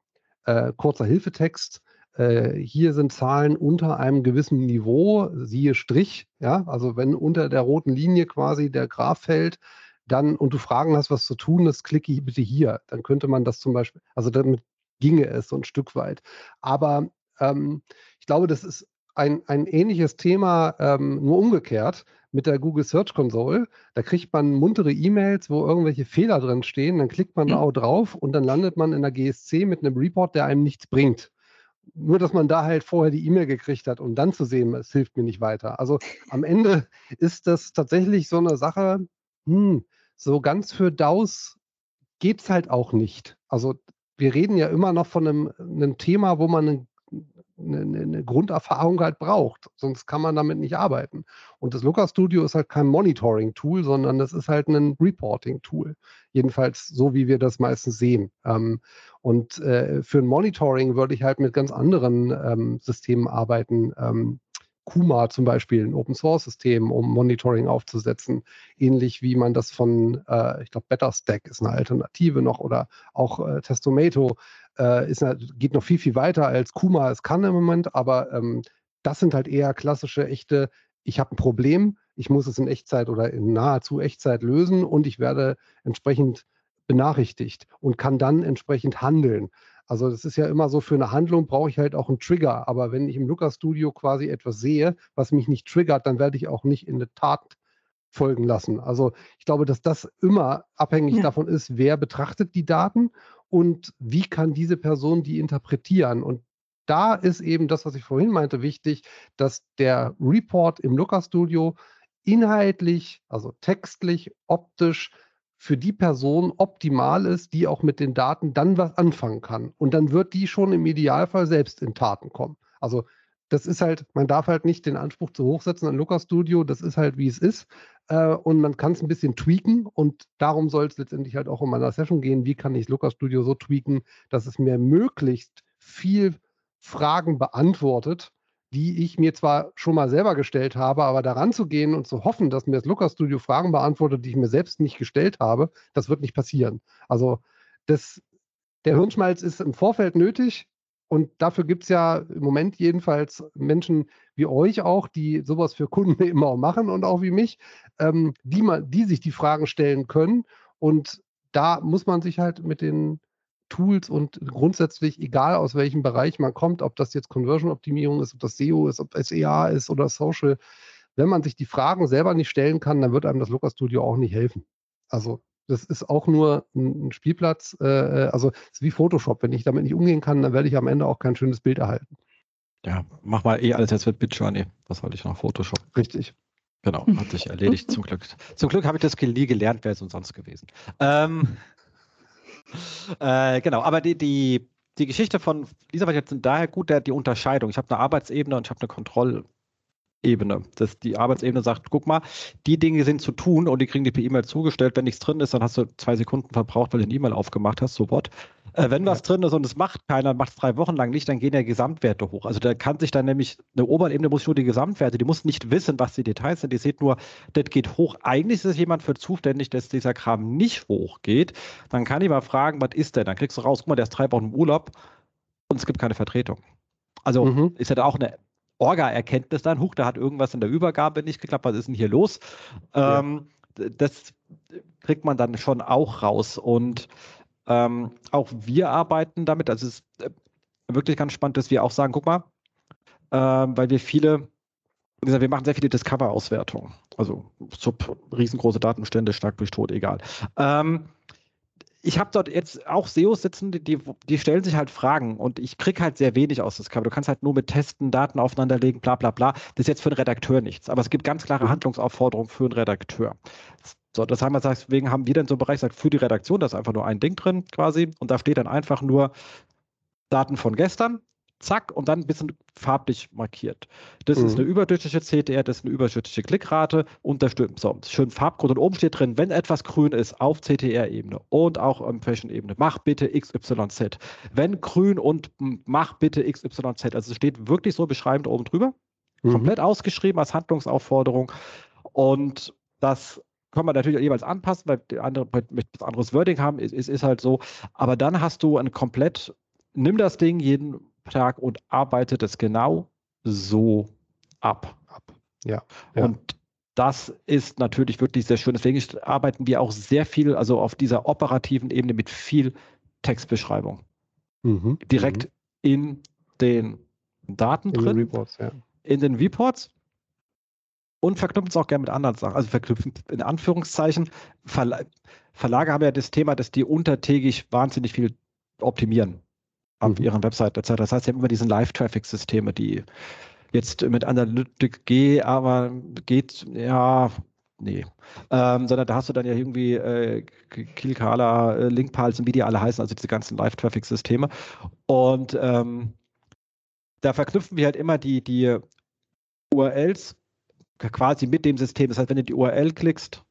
äh, kurzer Hilfetext, äh, hier sind Zahlen unter einem gewissen Niveau, siehe Strich, ja, also wenn unter der roten Linie quasi der Graph fällt, dann und du Fragen hast, was zu tun ist, klicke bitte hier. Dann könnte man das zum Beispiel, also damit ginge es so ein Stück weit. Aber ähm, ich glaube, das ist ein, ein ähnliches Thema, ähm, nur umgekehrt mit der Google Search Console. Da kriegt man muntere E-Mails, wo irgendwelche Fehler drin stehen. Dann klickt man mhm. da auch drauf und dann landet man in der GSC mit einem Report, der einem nichts bringt. Nur, dass man da halt vorher die E-Mail gekriegt hat und dann zu sehen, es hilft mir nicht weiter. Also am Ende ist das tatsächlich so eine Sache, hm, so ganz für DAOs geht es halt auch nicht. Also wir reden ja immer noch von einem, einem Thema, wo man eine, eine, eine, Grunderfahrung halt braucht. Sonst kann man damit nicht arbeiten. Und das Looker Studio ist halt kein Monitoring-Tool, sondern das ist halt ein Reporting-Tool. Jedenfalls so, wie wir das meistens sehen. Ähm, und äh, für ein Monitoring würde ich halt mit ganz anderen ähm, Systemen arbeiten. Kuma zum Beispiel, ein Open Source System, um Monitoring aufzusetzen, ähnlich wie man das von, äh, ich glaube, BetterStack ist eine Alternative noch oder auch äh, Testomato äh, ist, geht noch viel, viel weiter als Kuma es kann im Moment, aber ähm, das sind halt eher klassische, echte, ich habe ein Problem, ich muss es in Echtzeit oder in nahezu Echtzeit lösen und ich werde entsprechend benachrichtigt und kann dann entsprechend handeln. Also das ist ja immer so, für eine Handlung brauche ich halt auch einen Trigger. Aber wenn ich im Looker Studio quasi etwas sehe, was mich nicht triggert, dann werde ich auch nicht in eine Tat folgen lassen. Also ich glaube, dass das immer abhängig ja. davon ist, wer betrachtet die Daten und wie kann diese Person die interpretieren. Und da ist eben das, was ich vorhin meinte, wichtig, dass der Report im Looker Studio inhaltlich, also textlich, optisch für die Person optimal ist, die auch mit den Daten dann was anfangen kann. Und dann wird die schon im Idealfall selbst in Taten kommen. Also das ist halt, man darf halt nicht den Anspruch zu hoch setzen an Lucas Studio, das ist halt wie es ist. Äh, und man kann es ein bisschen tweaken und darum soll es letztendlich halt auch in meiner Session gehen, wie kann ich Lucas Studio so tweaken, dass es mir möglichst viel Fragen beantwortet, die ich mir zwar schon mal selber gestellt habe, aber daran zu gehen und zu hoffen, dass mir das Looker Studio Fragen beantwortet, die ich mir selbst nicht gestellt habe, das wird nicht passieren. Also das, der Hirnschmalz ist im Vorfeld nötig und dafür gibt es ja im Moment jedenfalls Menschen wie euch auch, die sowas für Kunden immer auch machen und auch wie mich, ähm, die, man, die sich die Fragen stellen können. Und da muss man sich halt mit den Tools und grundsätzlich, egal aus welchem Bereich man kommt, ob das jetzt Conversion-Optimierung ist, ob das SEO ist, ob SEA ist oder Social, wenn man sich die Fragen selber nicht stellen kann, dann wird einem das Looker Studio auch nicht helfen. Also das ist auch nur ein Spielplatz, äh, äh also es ist wie Photoshop. Wenn ich damit nicht umgehen kann, dann werde ich am Ende auch kein schönes Bild erhalten. Ja, mach mal eh alles jetzt mit Midjourney. Was soll ich noch? Photoshop. Richtig. Genau, hat sich erledigt zum Glück. Zum Glück habe ich das nie gelernt, wäre es umsonst gewesen. Ähm, äh, genau, aber die, die, die Geschichte von Lisa war jetzt daher gut, der, die Unterscheidung. Ich habe eine Arbeitsebene und ich habe eine Kontroll, Ebene. Dass die Arbeitsebene sagt, guck mal, die Dinge sind zu tun und die kriegen die per E-Mail zugestellt. Wenn nichts drin ist, dann hast du zwei Sekunden verbraucht, weil du eine E-Mail aufgemacht hast, so what. Äh, wenn was drin ist und es macht keiner, macht es drei Wochen lang nicht, dann gehen ja Gesamtwerte hoch. Also da kann sich dann nämlich, eine Oberebene muss nur die Gesamtwerte, die muss nicht wissen, was die Details sind, die sieht nur, das geht hoch. Eigentlich ist es jemand für zuständig, dass dieser Kram nicht hochgeht. Dann kann ich mal fragen, was ist denn? Dann kriegst du raus, guck mal, der ist drei Wochen im Urlaub und es gibt keine Vertretung. Also mhm. ist ja da auch eine Orga-Erkenntnis dann, huch, da hat irgendwas in der Übergabe nicht geklappt, was ist denn hier los? Ähm, Das kriegt man dann schon auch raus. Und ähm, auch wir arbeiten damit, also es ist äh, wirklich ganz spannend, dass wir auch sagen, guck mal, ähm, weil wir viele, wie gesagt, wir machen sehr viele Discover-Auswertungen. Also sub, riesengroße Datenstände, stark durch Tod, egal. Ähm, ich habe dort jetzt auch SEOs sitzen, die, die, stellen sich halt Fragen und ich kriege halt sehr wenig aus das Cover. Du kannst halt nur mit Testen, Daten aufeinanderlegen, bla bla bla. Das ist jetzt für einen Redakteur nichts, aber es gibt ganz klare mhm. Handlungsaufforderungen für einen Redakteur. So, das haben wir deswegen haben wir dann so einen Bereich gesagt, für die Redaktion, da ist einfach nur ein Ding drin quasi und da steht dann einfach nur Daten von gestern, zack, und dann ein bisschen farblich markiert. Das mhm. ist eine überdurchschnittliche CTR, das ist eine überdurchschnittliche Klickrate und da steht so, schön Farbcode und oben steht drin, wenn etwas grün ist auf CTR-Ebene und auch auf Fashion-Ebene, mach bitte XYZ. Wenn grün und mach bitte XYZ. Also es steht wirklich so beschreibend oben drüber, mhm. komplett ausgeschrieben als Handlungsaufforderung und das kann man natürlich jeweils anpassen, weil die andere mit anderes Wording haben, ist, ist, ist halt so. Aber dann hast du ein komplett, nimm das Ding jeden Tag und arbeitet es genau so ab. ab. Ja, ja. Und das ist natürlich wirklich sehr schön. Deswegen arbeiten wir auch sehr viel, also auf dieser operativen Ebene mit viel Textbeschreibung. Mhm. Direkt mhm. in den Daten in drin. Den Reports, ja. In den Reports. Und verknüpfen es auch gerne mit anderen Sachen. Also verknüpfen in Anführungszeichen. Verla Verlage haben ja das Thema, dass die untertägig wahnsinnig viel optimieren auf mhm. ihren Website etc. Das heißt, sie haben immer diesen Live-Traffic-Systeme, die jetzt mit Analytic G, aber geht, ja, nee. Ähm, sondern da hast du dann ja irgendwie äh, Kilkala, äh, Linkpulse und wie die alle heißen, also diese ganzen Live-Traffic-Systeme. Und ähm, da verknüpfen wir halt immer die, die URLs quasi mit dem System. Das heißt, wenn du die URL klickst,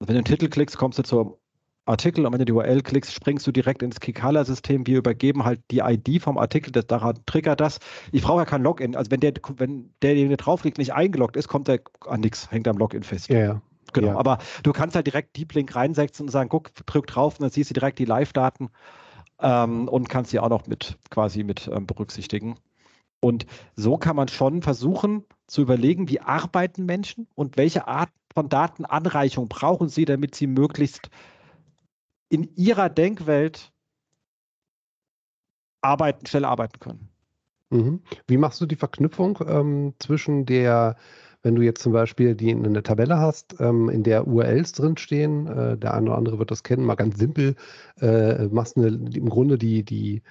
wenn du den Titel klickst, kommst du zur Artikel und wenn du die URL klickst, springst du direkt ins Kikala-System. Wir übergeben halt die ID vom Artikel, das daran triggert das. Ich brauche ja kein Login. Also wenn der, wenn derjenige draufklickt, nicht eingeloggt ist, kommt er an nichts, hängt am Login fest. Ja, ja. Genau. Ja. Aber du kannst halt direkt Deep Link reinsetzen und sagen, guck, drück drauf und dann siehst du direkt die Live-Daten ähm, und kannst sie auch noch mit quasi mit ähm, berücksichtigen. Und so kann man schon versuchen zu überlegen, wie arbeiten Menschen und welche Art von Datenanreichung brauchen sie, damit sie möglichst in ihrer Denkwelt arbeiten, schnell arbeiten können. Mhm. Wie machst du die Verknüpfung ähm, zwischen der, wenn du jetzt zum Beispiel die in einer Tabelle hast, ähm, in der URLs drinstehen, äh, der eine oder andere wird das kennen, mal ganz simpel, äh, machst eine, im Grunde die, die,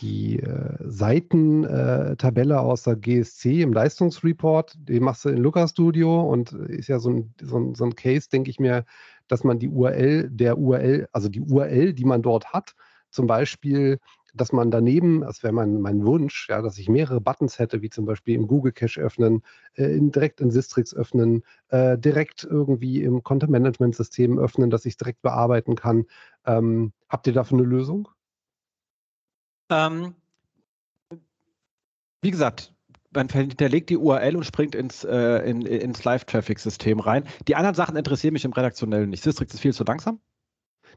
die äh, Seitentabelle äh, aus der GSC im Leistungsreport, die machst du in Looker Studio und ist ja so ein, so ein, so ein Case, denke ich mir, dass man die URL der URL, also die URL, die man dort hat, zum Beispiel, dass man daneben, das wäre mein, mein Wunsch, ja, dass ich mehrere Buttons hätte, wie zum Beispiel im Google Cache öffnen, äh, in, direkt in Sistrix öffnen, äh, direkt irgendwie im Content Management System öffnen, dass ich es direkt bearbeiten kann. Ähm, habt ihr dafür eine Lösung? Ähm, wie gesagt, man hinterlegt die URL und springt ins, äh, in, ins Live-Traffic-System rein. Die anderen Sachen interessieren mich im Redaktionellen nicht. Sistrix ist viel zu langsam.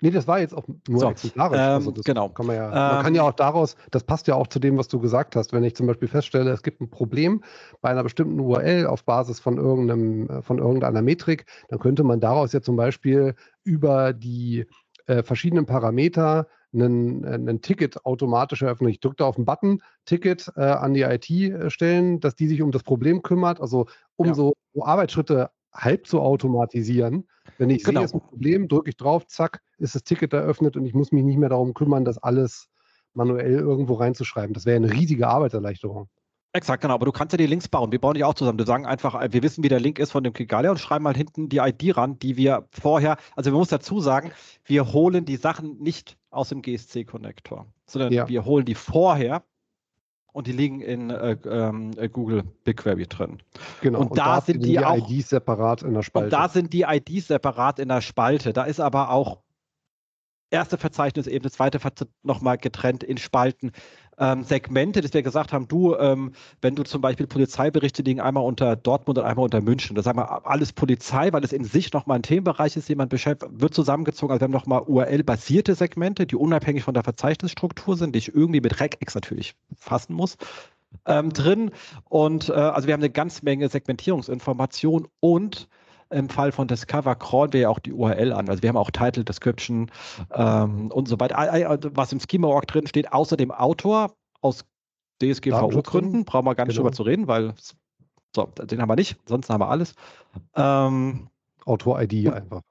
Nee, das war jetzt auch nur so, exemplarisch. Ähm, also genau. Kann man, ja, man ähm, kann ja auch daraus, das passt ja auch zu dem, was du gesagt hast. Wenn ich zum Beispiel feststelle, es gibt ein Problem bei einer bestimmten URL auf Basis von, irgendeinem, von irgendeiner Metrik, dann könnte man daraus ja zum Beispiel über die äh, verschiedenen Parameter ein, ein Ticket automatisch eröffnen. Ich drücke da auf den Button, Ticket äh, an die IT äh, stellen, dass die sich um das Problem kümmert. Also um ja. so Arbeitsschritte halb zu automatisieren. Wenn ich genau. sehe, es ist ein Problem, drücke ich drauf, zack, ist das Ticket eröffnet und ich muss mich nicht mehr darum kümmern, das alles manuell irgendwo reinzuschreiben. Das wäre eine riesige Arbeitserleichterung. Exakt, genau. Aber du kannst ja die Links bauen. Wir bauen die auch zusammen. Wir sagen einfach, äh, wir wissen, wie der Link ist von dem Kigalia und schreiben mal hinten die ID ran, die wir vorher, also man muss dazu sagen, wir holen die Sachen nicht aus dem GSC-Konnektor, sondern ja. wir holen die vorher und die liegen in äh, äh, Google BigQuery drin. Genau. Und, und da, da, sind die, die auch, IDs separat in der Spalte. Und da sind die IDs separat in der Spalte. Da ist aber auch erste Verzeichnisebene, zweite Verzeichnis nochmal getrennt in Spalten. Ähm, Segmente, dass wir gesagt haben, du, ähm, wenn du zum Beispiel Polizeiberichte liegen einmal unter Dortmund und einmal unter München, das sagen wir alles Polizei, weil es in sich nochmal ein Themenbereich ist, jemand beschäftigt, wird zusammengezogen, also wir haben nochmal URL-basierte Segmente, die unabhängig von der Verzeichnisstruktur sind, die ich irgendwie mit Regex natürlich fassen muss. Ähm, drin und äh, also wir haben eine ganz Menge Segmentierungsinformation und im Fall von Discover crawlen wir ja auch die URL an. Also wir haben auch Title, Description ähm, und so weiter. Was im Schema-Org drin steht, außer dem Autor aus DSGVO-Gründen, brauchen wir gar nicht genau. drüber zu reden, weil so, den haben wir nicht, sonst haben wir alles. Ähm, Autor-ID einfach.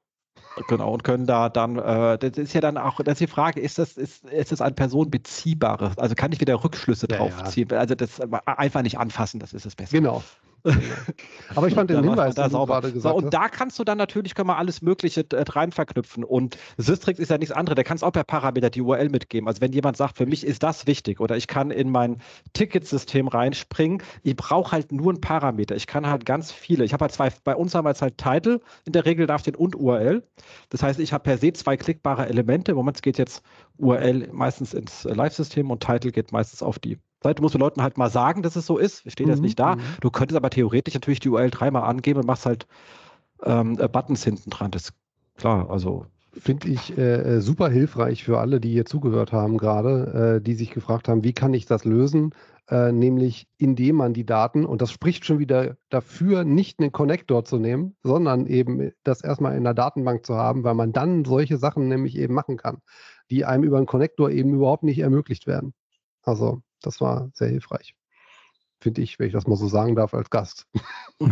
Genau, und können da dann, äh, das ist ja dann auch, das ist die Frage, ist das, ist, ist das ein personenbeziehbares? Also kann ich wieder Rückschlüsse ja, drauf ziehen? Ja. Also das einfach nicht anfassen, das ist das Beste. Genau. Aber ich fand den Hinweis, du gerade gesagt so, Und hast. da kannst du dann natürlich, können wir alles Mögliche äh, rein verknüpfen. Und Systrix ist ja nichts anderes, der kann es auch per Parameter die URL mitgeben. Also wenn jemand sagt, für mich ist das wichtig oder ich kann in mein Ticketsystem reinspringen, ich brauche halt nur einen Parameter. Ich kann halt ganz viele. Ich habe halt zwei, bei uns haben wir jetzt halt Title, in der Regel darf den und URL. Das heißt, ich habe per se zwei klickbare Elemente. Im Moment geht jetzt URL meistens ins Live-System und Title geht meistens auf die. Du musst den Leuten halt mal sagen, dass es so ist. Steht mhm. jetzt nicht da. Mhm. Du könntest aber theoretisch natürlich die URL dreimal angeben und machst halt ähm, äh, Buttons hinten dran. Das ist klar, also Finde ich äh, äh, super hilfreich für alle, die hier zugehört haben gerade, äh, die sich gefragt haben, wie kann ich das lösen? Äh, nämlich indem man die Daten, und das spricht schon wieder dafür, nicht einen Connector zu nehmen, sondern eben das erstmal in der Datenbank zu haben, weil man dann solche Sachen nämlich eben machen kann, die einem über einen Connector eben überhaupt nicht ermöglicht werden. Also das war sehr hilfreich. Finde ich, wenn ich das mal so sagen darf, als Gast.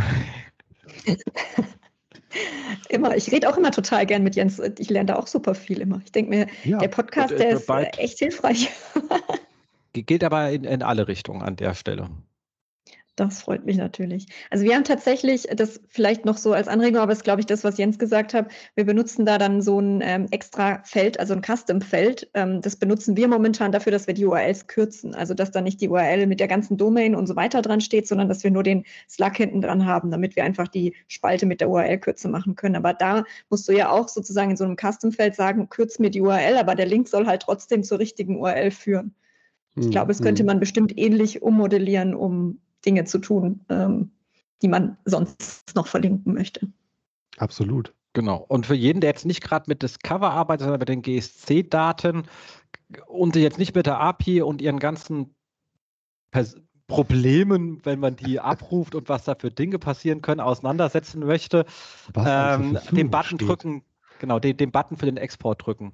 immer. Ich rede auch immer total gern mit Jens. Ich lerne da auch super viel immer. Ich denke mir, ja, der Podcast, der ist echt hilfreich. Geht aber in, in alle Richtungen an der Stelle. Das freut mich natürlich. Also wir haben tatsächlich, das vielleicht noch so als Anregung, aber es ist, glaube ich, das, was Jens gesagt hat. Wir benutzen da dann so ein ähm, extra Feld, also ein Custom-Feld. Ähm, das benutzen wir momentan dafür, dass wir die URLs kürzen. Also dass da nicht die URL mit der ganzen Domain und so weiter dran steht, sondern dass wir nur den Slug hinten dran haben, damit wir einfach die Spalte mit der URL kürzer machen können. Aber da musst du ja auch sozusagen in so einem Custom-Feld sagen, kürz mir die URL, aber der Link soll halt trotzdem zur richtigen URL führen. Ich glaube, es könnte hm. man bestimmt ähnlich ummodellieren, um Dinge zu tun, ähm, die man sonst noch verlinken möchte. Absolut. Genau. Und für jeden, der jetzt nicht gerade mit Discover arbeitet, sondern mit den GSC-Daten und sich jetzt nicht mit der API und ihren ganzen Pers Problemen, wenn man die abruft und was da für Dinge passieren können, auseinandersetzen möchte, ähm, den Button steht. drücken, genau, den, den Button für den Export drücken.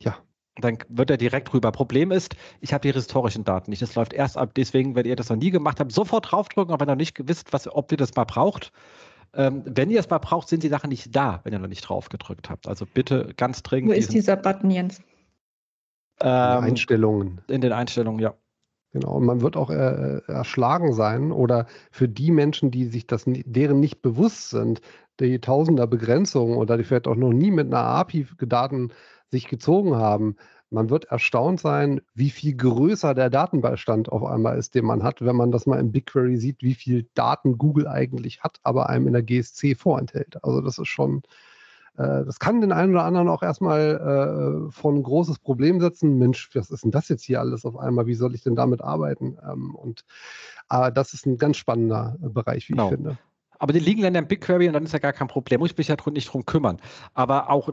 Ja, dann wird er direkt rüber. Problem ist, ich habe die historischen Daten nicht. Das läuft erst ab. Deswegen, wenn ihr das noch nie gemacht habt, sofort draufdrücken, aber wenn ihr nicht wisst, was, ob ihr das mal braucht. Ähm, wenn ihr es mal braucht, sind die Sachen nicht da, wenn ihr noch nicht drauf gedrückt habt. Also bitte ganz dringend. Wo ist dieser Button, Jens? Ähm, in Einstellungen. In den Einstellungen, ja. Genau, und man wird auch äh, erschlagen sein oder für die Menschen, die sich das, deren nicht bewusst sind, die Tausender Begrenzung oder die vielleicht auch noch nie mit einer API-Daten sich gezogen haben. Man wird erstaunt sein, wie viel größer der Datenbeistand auf einmal ist, den man hat, wenn man das mal im BigQuery sieht, wie viel Daten Google eigentlich hat, aber einem in der GSC vorenthält. Also das ist schon, äh, das kann den einen oder anderen auch erstmal äh, vor ein großes Problem setzen. Mensch, was ist denn das jetzt hier alles auf einmal? Wie soll ich denn damit arbeiten? Ähm, und aber das ist ein ganz spannender Bereich, wie genau. ich finde. Aber die liegen dann im BigQuery und dann ist ja gar kein Problem. Muss ich mich ja nicht drum kümmern. Aber auch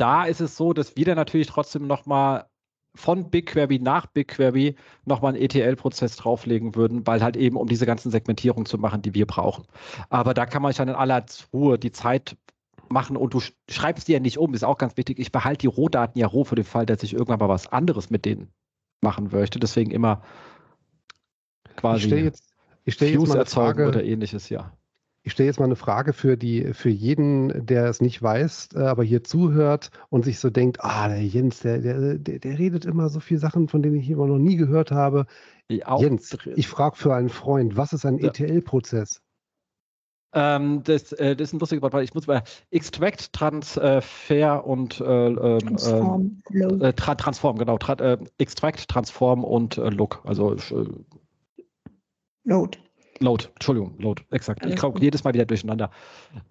da ist es so, dass wir dann natürlich trotzdem nochmal von BigQuery nach BigQuery nochmal einen ETL-Prozess drauflegen würden, weil halt eben, um diese ganzen Segmentierungen zu machen, die wir brauchen. Aber da kann man sich dann in aller Ruhe die Zeit machen und du schreibst die ja nicht um, ist auch ganz wichtig. Ich behalte die Rohdaten ja roh für den Fall, dass ich irgendwann mal was anderes mit denen machen möchte. Deswegen immer quasi ich jetzt, ich stell jetzt mal eine Frage, oder ähnliches, ja. Ich stelle jetzt mal eine Frage für, die, für jeden, der es nicht weiß, äh, aber hier zuhört und sich so denkt, ah, der Jens, der, der, der, der redet immer so viele Sachen, von denen ich immer noch nie gehört habe. Jens, ich frage für einen Freund, was ist ein ja. ETL-Prozess? Ähm, das, äh, das, ist ein lustiges Wort, weil ich muss mal Extract, Transfer und äh, ähm, Transform, äh, tra Transform, genau. Tra äh, Extract, Transform und äh, Look. Also äh, Load. Load, Entschuldigung, Load, exakt. Ich glaube jedes Mal wieder durcheinander.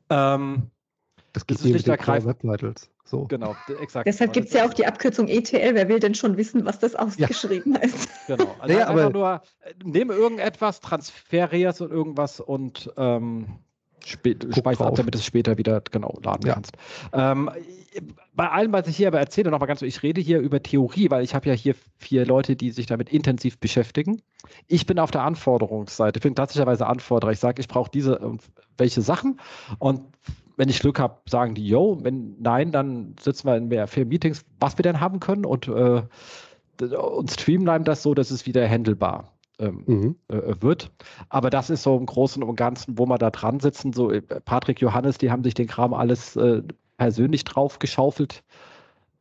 Ähm, das gibt es nicht ergreifend. So. Genau, exakt. Deshalb gibt es ja auch die Abkürzung ETL. Wer will denn schon wissen, was das ausgeschrieben ja. heißt? Genau. Also naja, einfach nur, nehme irgendetwas, transferierst und irgendwas und ähm, speicher ab, damit du es später wieder genau laden ja. kannst. Ähm, bei allem, was ich hier aber erzähle, nochmal ganz so, ich rede hier über Theorie, weil ich habe ja hier vier Leute, die sich damit intensiv beschäftigen. Ich bin auf der Anforderungsseite, ich bin klassischerweise Anforderer. Ich sage, ich brauche diese ähm, welche Sachen und wenn ich Glück habe, sagen die, yo, wenn nein, dann sitzen wir in mehr vier Meetings, was wir denn haben können und, äh, und streamline das so, dass es wieder handelbar ähm, mhm. äh, wird. Aber das ist so im Großen und Ganzen, wo wir da dran sitzen. So äh, Patrick, Johannes, die haben sich den Kram alles äh, persönlich drauf geschaufelt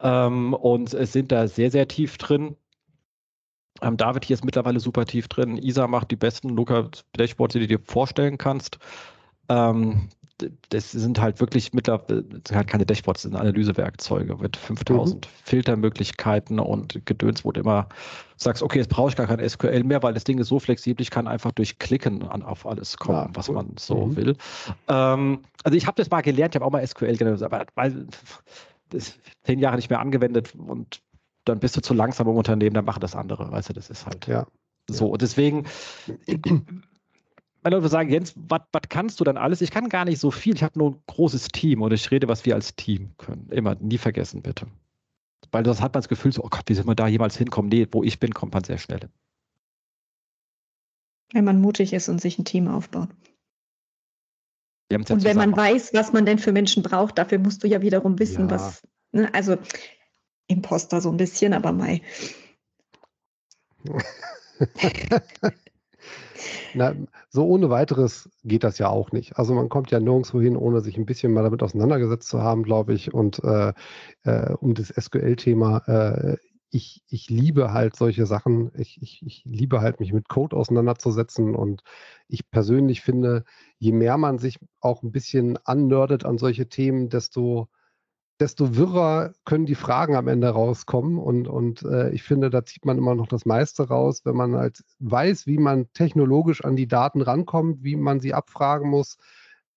ähm, und sind da sehr, sehr tief drin. Ähm, David hier ist mittlerweile super tief drin. Isa macht die besten Luca-Dashboards, die du dir vorstellen kannst. Ähm, das sind halt wirklich mittlerweile halt keine Dashboards, das sind Analysewerkzeuge mit 5000 mhm. Filtermöglichkeiten und Gedöns, wo du immer sagst, okay, jetzt brauche ich gar kein SQL mehr, weil das Ding ist so flexibel, ich kann einfach durch Klicken an, auf alles kommen, ja, was man so mhm. will. Ähm, also ich habe das mal gelernt, ich habe auch mal SQL gelernt, aber weil das zehn Jahre nicht mehr angewendet und dann bist du zu langsam im Unternehmen, dann machen das andere, weißt du, das ist halt ja. so. Und deswegen wenn Leute sagen, Jens, was kannst du dann alles? Ich kann gar nicht so viel. Ich habe nur ein großes Team und ich rede, was wir als Team können. Immer, nie vergessen, bitte. Weil das hat man das Gefühl, so, oh Gott, wie soll man da jemals hinkommen? Nee, wo ich bin, kommt man sehr schnell. Wenn man mutig ist und sich ein Team aufbaut. Und wenn man weiß, was man denn für Menschen braucht, dafür musst du ja wiederum wissen, ja. was. Ne, also Imposter so ein bisschen, aber Mai. Na, so ohne weiteres geht das ja auch nicht. Also man kommt ja nirgendwo hin, ohne sich ein bisschen mal damit auseinandergesetzt zu haben, glaube ich. Und äh, äh, um das SQL-Thema, äh, ich, ich liebe halt solche Sachen. Ich, ich, ich liebe halt, mich mit Code auseinanderzusetzen. Und ich persönlich finde, je mehr man sich auch ein bisschen annördet an solche Themen, desto desto wirrer können die Fragen am Ende rauskommen. Und, und äh, ich finde, da zieht man immer noch das meiste raus, wenn man halt weiß, wie man technologisch an die Daten rankommt, wie man sie abfragen muss,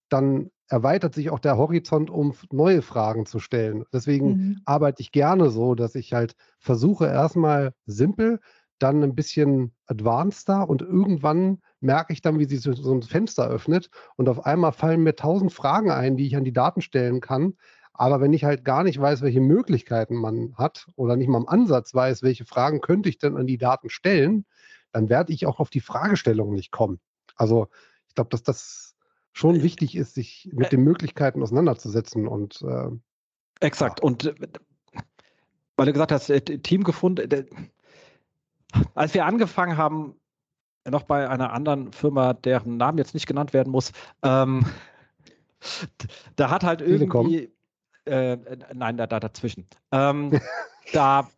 dann erweitert sich auch der Horizont, um neue Fragen zu stellen. Deswegen mhm. arbeite ich gerne so, dass ich halt versuche, erstmal simpel, dann ein bisschen advanceder und irgendwann merke ich dann, wie sich so ein Fenster öffnet und auf einmal fallen mir tausend Fragen ein, die ich an die Daten stellen kann aber wenn ich halt gar nicht weiß, welche Möglichkeiten man hat oder nicht mal im Ansatz weiß, welche Fragen könnte ich denn an die Daten stellen, dann werde ich auch auf die Fragestellung nicht kommen. Also ich glaube, dass das schon äh, wichtig ist, sich mit äh, den Möglichkeiten auseinanderzusetzen und äh, exakt. Ja. Und äh, weil du gesagt hast, Team gefunden. Als wir angefangen haben, noch bei einer anderen Firma, deren Namen jetzt nicht genannt werden muss, ähm, da hat halt irgendwie äh, nein, da, da dazwischen. Ähm, da,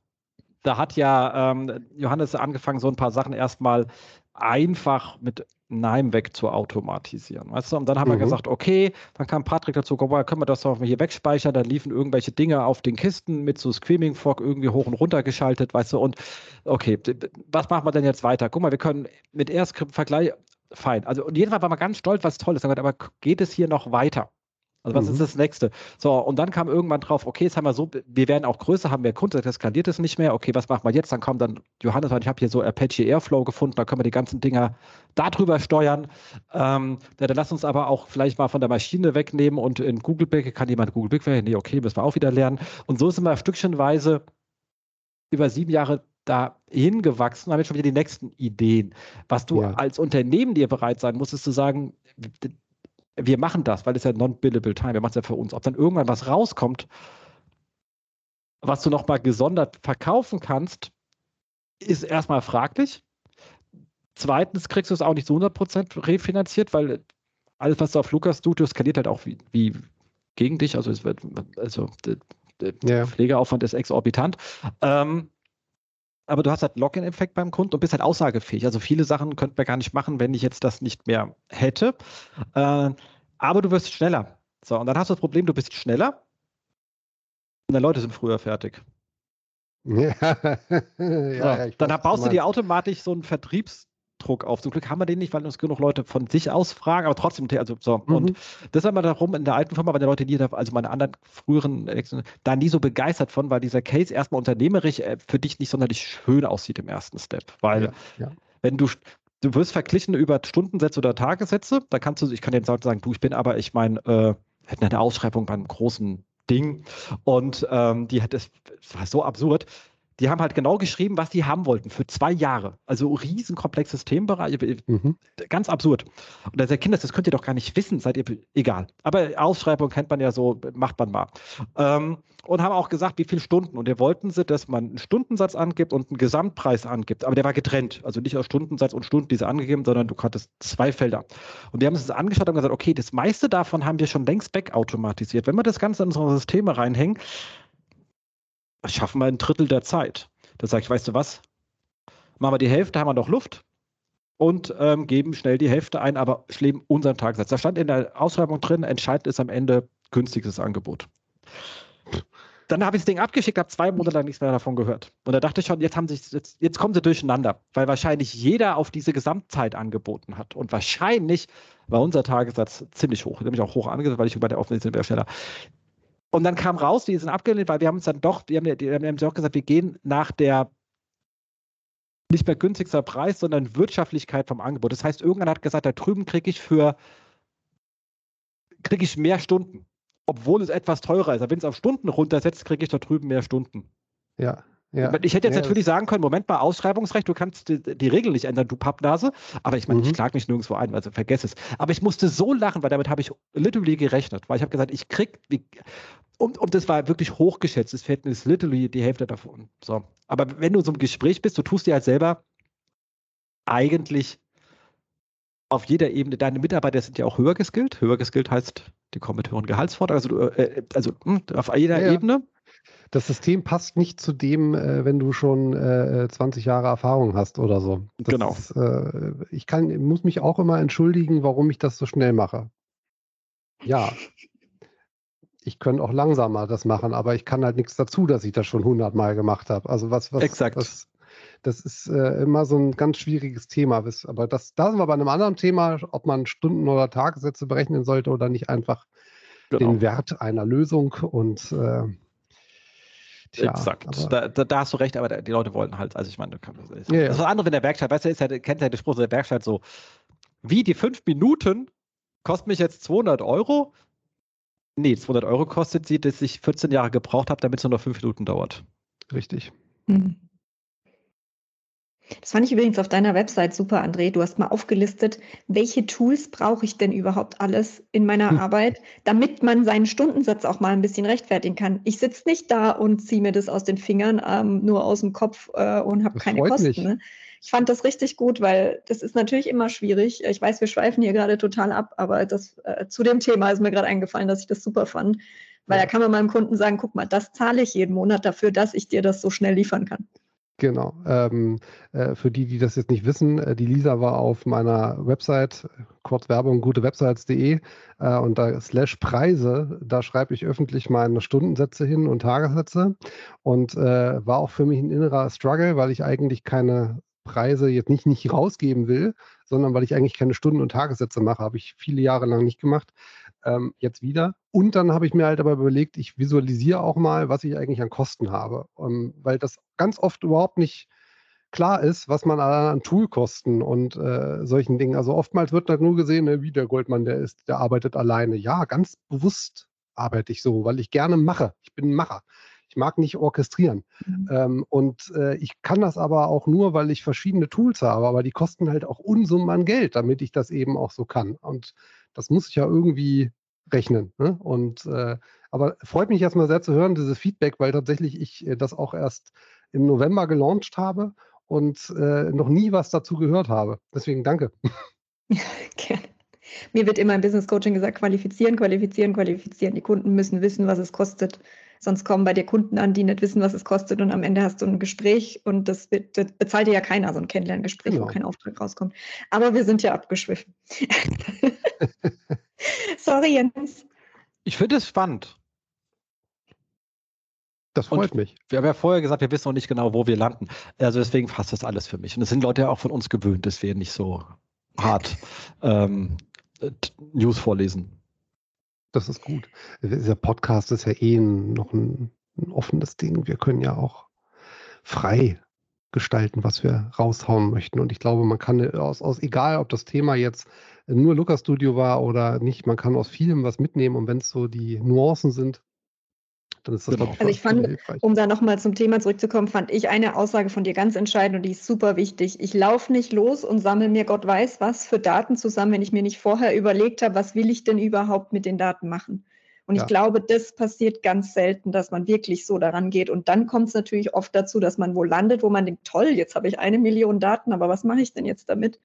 da hat ja ähm, Johannes angefangen, so ein paar Sachen erstmal einfach mit Nein weg zu automatisieren. Weißt du? Und dann haben mhm. wir gesagt, okay, dann kam Patrick dazu, guck mal, können wir das doch mal hier wegspeichern. Dann liefen irgendwelche Dinge auf den Kisten mit so Screaming Fog irgendwie hoch und runter geschaltet, weißt du, und okay, was machen wir denn jetzt weiter? Guck mal, wir können mit AirScript Vergleich, fein. Also und jedenfalls war man ganz stolz, was toll ist. Aber geht es hier noch weiter? Also was mhm. ist das nächste? So, und dann kam irgendwann drauf, okay, jetzt haben wir so, wir werden auch größer, haben wir Kunden, das skaliert es nicht mehr. Okay, was machen wir jetzt? Dann kommt dann Johannes, ich habe hier so Apache Airflow gefunden, da können wir die ganzen Dinger darüber steuern. Ähm, dann lass uns aber auch vielleicht mal von der Maschine wegnehmen und in Google Big, kann jemand Google Big Nee, okay, müssen wir auch wieder lernen. Und so sind wir stückchenweise über sieben Jahre da hingewachsen, haben wir schon wieder die nächsten Ideen. Was du ja. als Unternehmen dir bereit sein musst, ist zu sagen, wir machen das, weil es ja non-billable time, wir machen es ja für uns. Ob dann irgendwann was rauskommt, was du nochmal gesondert verkaufen kannst, ist erstmal fraglich. Zweitens kriegst du es auch nicht zu 100% refinanziert, weil alles, was du auf Lukas Studio skaliert halt auch wie, wie gegen dich. Also es wird, also der ja. Pflegeaufwand ist exorbitant. Ähm, aber du hast halt Login-Effekt beim Kunden und bist halt aussagefähig. Also viele Sachen könnten wir gar nicht machen, wenn ich jetzt das nicht mehr hätte. Äh, aber du wirst schneller. So, und dann hast du das Problem, du bist schneller und deine Leute sind früher fertig. Ja, ja, so, dann baust du dir automatisch so einen Vertriebs- Druck auf. Zum Glück haben wir den nicht, weil uns genug Leute von sich aus fragen, aber trotzdem, also so. Mhm. Und das war mal darum, in der alten Firma waren die Leute, die, also meine anderen früheren, da nie so begeistert von, weil dieser Case erstmal unternehmerisch äh, für dich nicht sonderlich schön aussieht im ersten Step. Weil, ja, ja. wenn du, du wirst verglichen über Stundensätze oder Tagessätze, da kannst du, ich kann jetzt sagen, du, ich bin aber, ich meine, äh, hätten eine Ausschreibung bei einem großen Ding und ähm, die hat es war so absurd die haben halt genau geschrieben, was die haben wollten für zwei Jahre. Also riesenkomplexes Themenbereich, mhm. ganz absurd. Und da sagt Kinder, das könnt ihr doch gar nicht wissen, seid ihr egal. Aber Ausschreibung kennt man ja so, macht man mal. Ähm, und haben auch gesagt, wie viele Stunden. Und wir wollten sie, dass man einen Stundensatz angibt und einen Gesamtpreis angibt. Aber der war getrennt. Also nicht aus Stundensatz und Stunden diese angegeben, sondern du hattest zwei Felder. Und wir haben uns das angeschaut und gesagt, okay, das meiste davon haben wir schon längst wegautomatisiert. Wenn wir das Ganze in unsere Systeme reinhängen, schaffen wir ein Drittel der Zeit. Da sage ich, weißt du was? Machen wir die Hälfte, haben wir noch Luft und ähm, geben schnell die Hälfte ein, aber schlägen unseren Tagessatz. Da stand in der Ausschreibung drin, entscheidend ist am Ende günstiges Angebot. Dann habe ich das Ding abgeschickt, habe zwei Monate lang nichts mehr davon gehört. Und da dachte ich schon, jetzt, haben sich, jetzt, jetzt kommen sie durcheinander, weil wahrscheinlich jeder auf diese Gesamtzeit angeboten hat. Und wahrscheinlich war unser Tagessatz ziemlich hoch, nämlich auch hoch angesetzt, weil ich bei der Offensive schneller. Und dann kam raus, die sind abgelehnt, weil wir haben uns dann doch, wir haben, wir haben auch gesagt, wir gehen nach der nicht mehr günstigster Preis, sondern Wirtschaftlichkeit vom Angebot. Das heißt, irgendwann hat gesagt, da drüben kriege ich für kriege ich mehr Stunden, obwohl es etwas teurer ist. Aber wenn es auf Stunden runtersetzt, kriege ich da drüben mehr Stunden. Ja. Ja. Ich hätte jetzt ja, natürlich sagen können, Moment mal, Ausschreibungsrecht, du kannst die, die Regel nicht ändern, du Pappnase. Aber ich meine, mhm. ich klage mich nirgendwo ein, also vergess es. Aber ich musste so lachen, weil damit habe ich literally gerechnet. Weil ich habe gesagt, ich krieg, wie, und, und das war wirklich hochgeschätzt. Es fällt mir literally die Hälfte davon. So. Aber wenn du in so einem Gespräch bist, du tust dir halt selber eigentlich auf jeder Ebene, deine Mitarbeiter sind ja auch höher geskillt. Höher geskillt heißt, die kommen mit höheren Gehaltsforderungen, also, äh, also mh, hm, auf jeder ja, Ebene das System passt nicht zu dem, äh, wenn du schon äh, 20 Jahre Erfahrung hast oder so. Das genau. Ist, äh, ich kann, muss mich auch immer entschuldigen, warum ich das so schnell mache. Ja. Ich könnte auch langsamer das machen, aber ich kann halt nichts dazu, dass ich das schon 100 Mal gemacht habe. Also was, was, Exakt. Was, das ist äh, immer so ein ganz schwieriges Thema. Aber das, da sind wir bei einem anderen Thema, ob man Stunden- oder Tagessätze berechnen sollte oder nicht einfach genau. den Wert einer Lösung und äh, Tja, Exakt. Da, da, da, hast du recht, aber die Leute wollen halt, also ich meine, das ist ja, das andere in der Werkstatt, weißt du, ist ja, kennt ja den Spruch der Werkstatt so, wie die fünf Minuten kosten mich jetzt 200 Euro? Nee, 200 Euro kostet sie, dass ich 14 Jahre gebraucht habe, damit es nur noch fünf Minuten dauert. Richtig. Mhm. Das fand ich übrigens auf deiner Website super, André. Du hast mal aufgelistet, welche Tools brauche ich denn überhaupt alles in meiner hm. Arbeit, damit man seinen Stundensatz auch mal ein bisschen rechtfertigen kann. Ich sitze nicht da und ziehe mir das aus den Fingern, ähm, nur aus dem Kopf äh, und habe keine Kosten. Ne? Ich fand das richtig gut, weil das ist natürlich immer schwierig. Ich weiß, wir schweifen hier gerade total ab, aber das, äh, zu dem Thema ist mir gerade eingefallen, dass ich das super fand. Weil ja. da kann man meinem Kunden sagen, guck mal, das zahle ich jeden Monat dafür, dass ich dir das so schnell liefern kann. Genau. Ähm, äh, für die, die das jetzt nicht wissen, äh, die Lisa war auf meiner Website, kurz Werbung, gutewebsites.de äh, und da slash Preise, da schreibe ich öffentlich meine Stundensätze hin und Tagessätze und äh, war auch für mich ein innerer Struggle, weil ich eigentlich keine Preise jetzt nicht, nicht rausgeben will, sondern weil ich eigentlich keine Stunden- und Tagessätze mache. Habe ich viele Jahre lang nicht gemacht ähm, jetzt wieder. Und dann habe ich mir halt aber überlegt, ich visualisiere auch mal, was ich eigentlich an Kosten habe, ähm, weil das ganz oft überhaupt nicht klar ist, was man an Toolkosten und äh, solchen Dingen. Also oftmals wird halt nur gesehen, ne, wie der Goldmann, der ist, der arbeitet alleine. Ja, ganz bewusst arbeite ich so, weil ich gerne mache. Ich bin ein Macher. Ich mag nicht orchestrieren. Mhm. Ähm, und äh, ich kann das aber auch nur, weil ich verschiedene Tools habe, aber die kosten halt auch Unsummen an Geld, damit ich das eben auch so kann. Und das muss ich ja irgendwie rechnen. Ne? Und äh, aber freut mich erstmal sehr zu hören, dieses Feedback, weil tatsächlich ich äh, das auch erst im November gelauncht habe und äh, noch nie was dazu gehört habe. Deswegen danke. gerne. Mir wird immer im Business Coaching gesagt, qualifizieren, qualifizieren, qualifizieren. Die Kunden müssen wissen, was es kostet. Sonst kommen bei dir Kunden an, die nicht wissen, was es kostet und am Ende hast du ein Gespräch und das, das bezahlt dir ja keiner, so ein Kennenlerngespräch, genau. wo kein Auftrag rauskommt. Aber wir sind ja abgeschwiffen. Sorry, Jens. Ich finde es spannend. Das freut und mich. Wir haben ja vorher gesagt, wir wissen noch nicht genau, wo wir landen. Also deswegen passt das alles für mich. Und es sind Leute ja auch von uns gewöhnt, dass wir nicht so hart ähm, News vorlesen. Das ist gut. Dieser Podcast ist ja eh noch ein, ein offenes Ding. Wir können ja auch frei gestalten, was wir raushauen möchten. Und ich glaube, man kann aus, aus egal, ob das Thema jetzt nur Lukas Studio war oder nicht, man kann aus vielem was mitnehmen. Und wenn es so die Nuancen sind, dann ist das genau. Also ich fand, um da nochmal zum Thema zurückzukommen, fand ich eine Aussage von dir ganz entscheidend und die ist super wichtig. Ich laufe nicht los und sammle mir Gott weiß was für Daten zusammen, wenn ich mir nicht vorher überlegt habe, was will ich denn überhaupt mit den Daten machen. Und ja. ich glaube, das passiert ganz selten, dass man wirklich so daran geht. Und dann kommt es natürlich oft dazu, dass man wo landet, wo man denkt, toll, jetzt habe ich eine Million Daten, aber was mache ich denn jetzt damit?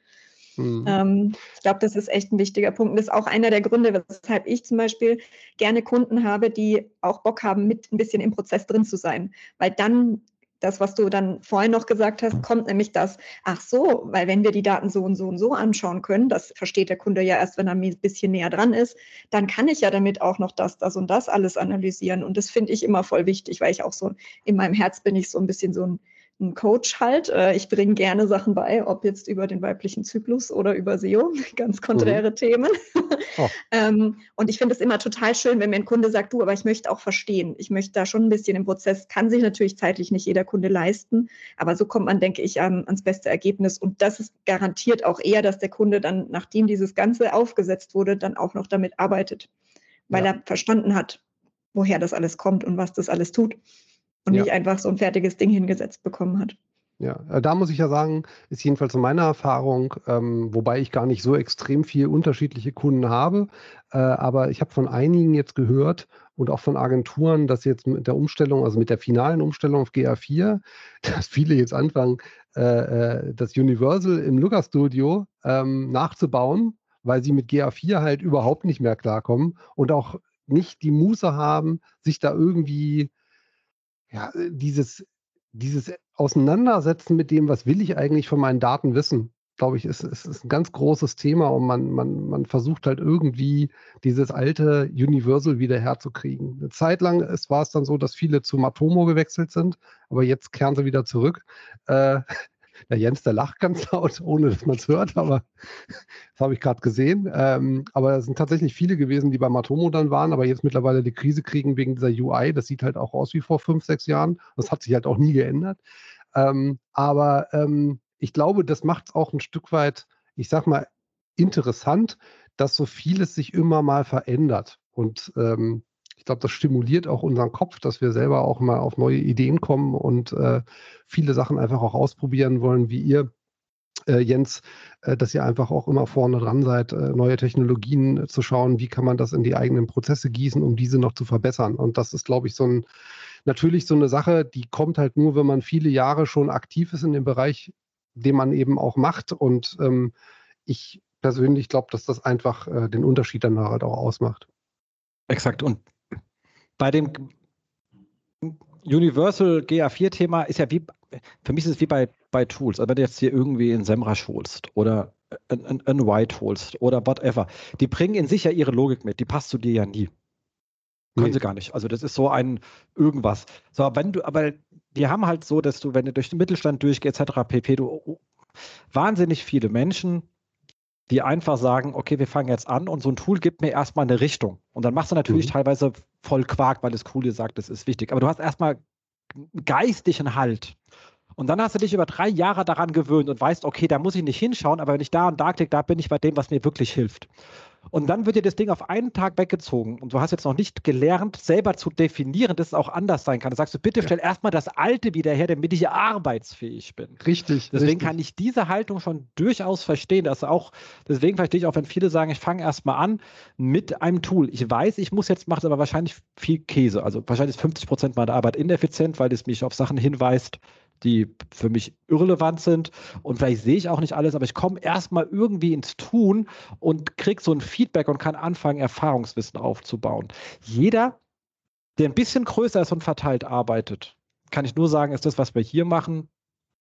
Mhm. Ähm, ich glaube, das ist echt ein wichtiger Punkt. Und das ist auch einer der Gründe, weshalb ich zum Beispiel gerne Kunden habe, die auch Bock haben, mit ein bisschen im Prozess drin zu sein. Weil dann das, was du dann vorhin noch gesagt hast, kommt nämlich das, ach so, weil wenn wir die Daten so und so und so anschauen können, das versteht der Kunde ja erst, wenn er ein bisschen näher dran ist, dann kann ich ja damit auch noch das, das und das alles analysieren. Und das finde ich immer voll wichtig, weil ich auch so in meinem Herz bin ich so ein bisschen so ein ein Coach halt. Äh, ich bringe gerne Sachen bei, ob jetzt über den weiblichen Zyklus oder über SEO, ganz konträre mhm. Themen. Oh. ähm, und ich finde es immer total schön, wenn mir ein Kunde sagt, du, aber ich möchte auch verstehen. Ich möchte da schon ein bisschen im Prozess, kann sich natürlich zeitlich nicht jeder Kunde leisten, aber so kommt man, denke ich, an, ans beste Ergebnis. Und das ist garantiert auch eher, dass der Kunde dann, nachdem dieses Ganze aufgesetzt wurde, dann auch noch damit arbeitet, weil ja. er verstanden hat, woher das alles kommt und was das alles tut und ja. nicht einfach so ein fertiges Ding hingesetzt bekommen hat. Ja, äh, da muss ich ja sagen, ist jedenfalls so meine Erfahrung, ähm, wobei ich gar nicht so extrem viel unterschiedliche Kunden habe, äh, aber ich habe von einigen jetzt gehört und auch von Agenturen, dass jetzt mit der Umstellung, also mit der finalen Umstellung auf GA4, dass viele jetzt anfangen, äh, äh, das Universal im Looker Studio ähm, nachzubauen, weil sie mit GA4 halt überhaupt nicht mehr klarkommen und auch nicht die Muße haben, sich da irgendwie ja, äh, dieses, dieses Auseinandersetzen mit dem, was will ich eigentlich von meinen Daten wissen, glaube ich, ist, ist, ist ein ganz großes Thema und man, man, man versucht halt irgendwie dieses alte Universal wieder herzukriegen. Eine Zeit lang ist, war es dann so, dass viele zu Matomo gewechselt sind, aber jetzt kehren sie wieder zurück. Äh, der Jens, der lacht ganz laut, ohne dass man es hört, aber das habe ich gerade gesehen. Ähm, aber es sind tatsächlich viele gewesen, die bei Matomo dann waren, aber jetzt mittlerweile die Krise kriegen wegen dieser UI. Das sieht halt auch aus wie vor fünf, sechs Jahren. Das hat sich halt auch nie geändert. Ähm, aber ähm, ich glaube, das macht es auch ein Stück weit, ich sag mal, interessant, dass so vieles sich immer mal verändert. Und ähm, ich glaube, das stimuliert auch unseren Kopf, dass wir selber auch mal auf neue Ideen kommen und äh, viele Sachen einfach auch ausprobieren wollen, wie ihr. Äh, Jens, äh, dass ihr einfach auch immer vorne dran seid, äh, neue Technologien zu schauen, wie kann man das in die eigenen Prozesse gießen, um diese noch zu verbessern. Und das ist, glaube ich, so ein, natürlich so eine Sache, die kommt halt nur, wenn man viele Jahre schon aktiv ist in dem Bereich, den man eben auch macht. Und ähm, ich persönlich glaube, dass das einfach äh, den Unterschied dann halt auch ausmacht. Exakt. Und bei dem Universal GA4-Thema ist ja wie, für mich ist es wie bei, bei Tools. Also wenn du jetzt hier irgendwie einen Semrush holst oder einen, einen White holst oder whatever, die bringen in sich ja ihre Logik mit, die passt zu dir ja nie. Können nee. sie gar nicht. Also das ist so ein irgendwas. So, wenn du, aber die haben halt so, dass du, wenn du durch den Mittelstand durchgehst, etc. pp, du wahnsinnig viele Menschen die einfach sagen, okay, wir fangen jetzt an und so ein Tool gibt mir erstmal eine Richtung. Und dann machst du natürlich mhm. teilweise voll Quark, weil das Coole sagt, das ist wichtig. Aber du hast erstmal geistlichen Halt. Und dann hast du dich über drei Jahre daran gewöhnt und weißt, okay, da muss ich nicht hinschauen, aber wenn ich da und da klicke, da bin ich bei dem, was mir wirklich hilft. Und dann wird dir das Ding auf einen Tag weggezogen und du hast jetzt noch nicht gelernt, selber zu definieren, dass es auch anders sein kann. Da sagst du, bitte stell ja. erstmal das Alte wieder her, damit ich arbeitsfähig bin. Richtig. Deswegen richtig. kann ich diese Haltung schon durchaus verstehen. Dass auch, deswegen verstehe ich auch, wenn viele sagen, ich fange erstmal an mit einem Tool. Ich weiß, ich muss jetzt, macht aber wahrscheinlich viel Käse. Also wahrscheinlich ist 50 Prozent meiner Arbeit ineffizient, weil es mich auf Sachen hinweist, die für mich irrelevant sind und vielleicht sehe ich auch nicht alles, aber ich komme erstmal irgendwie ins Tun und kriege so ein Feedback und kann anfangen, Erfahrungswissen aufzubauen. Jeder, der ein bisschen größer ist und verteilt arbeitet, kann ich nur sagen, ist das, was wir hier machen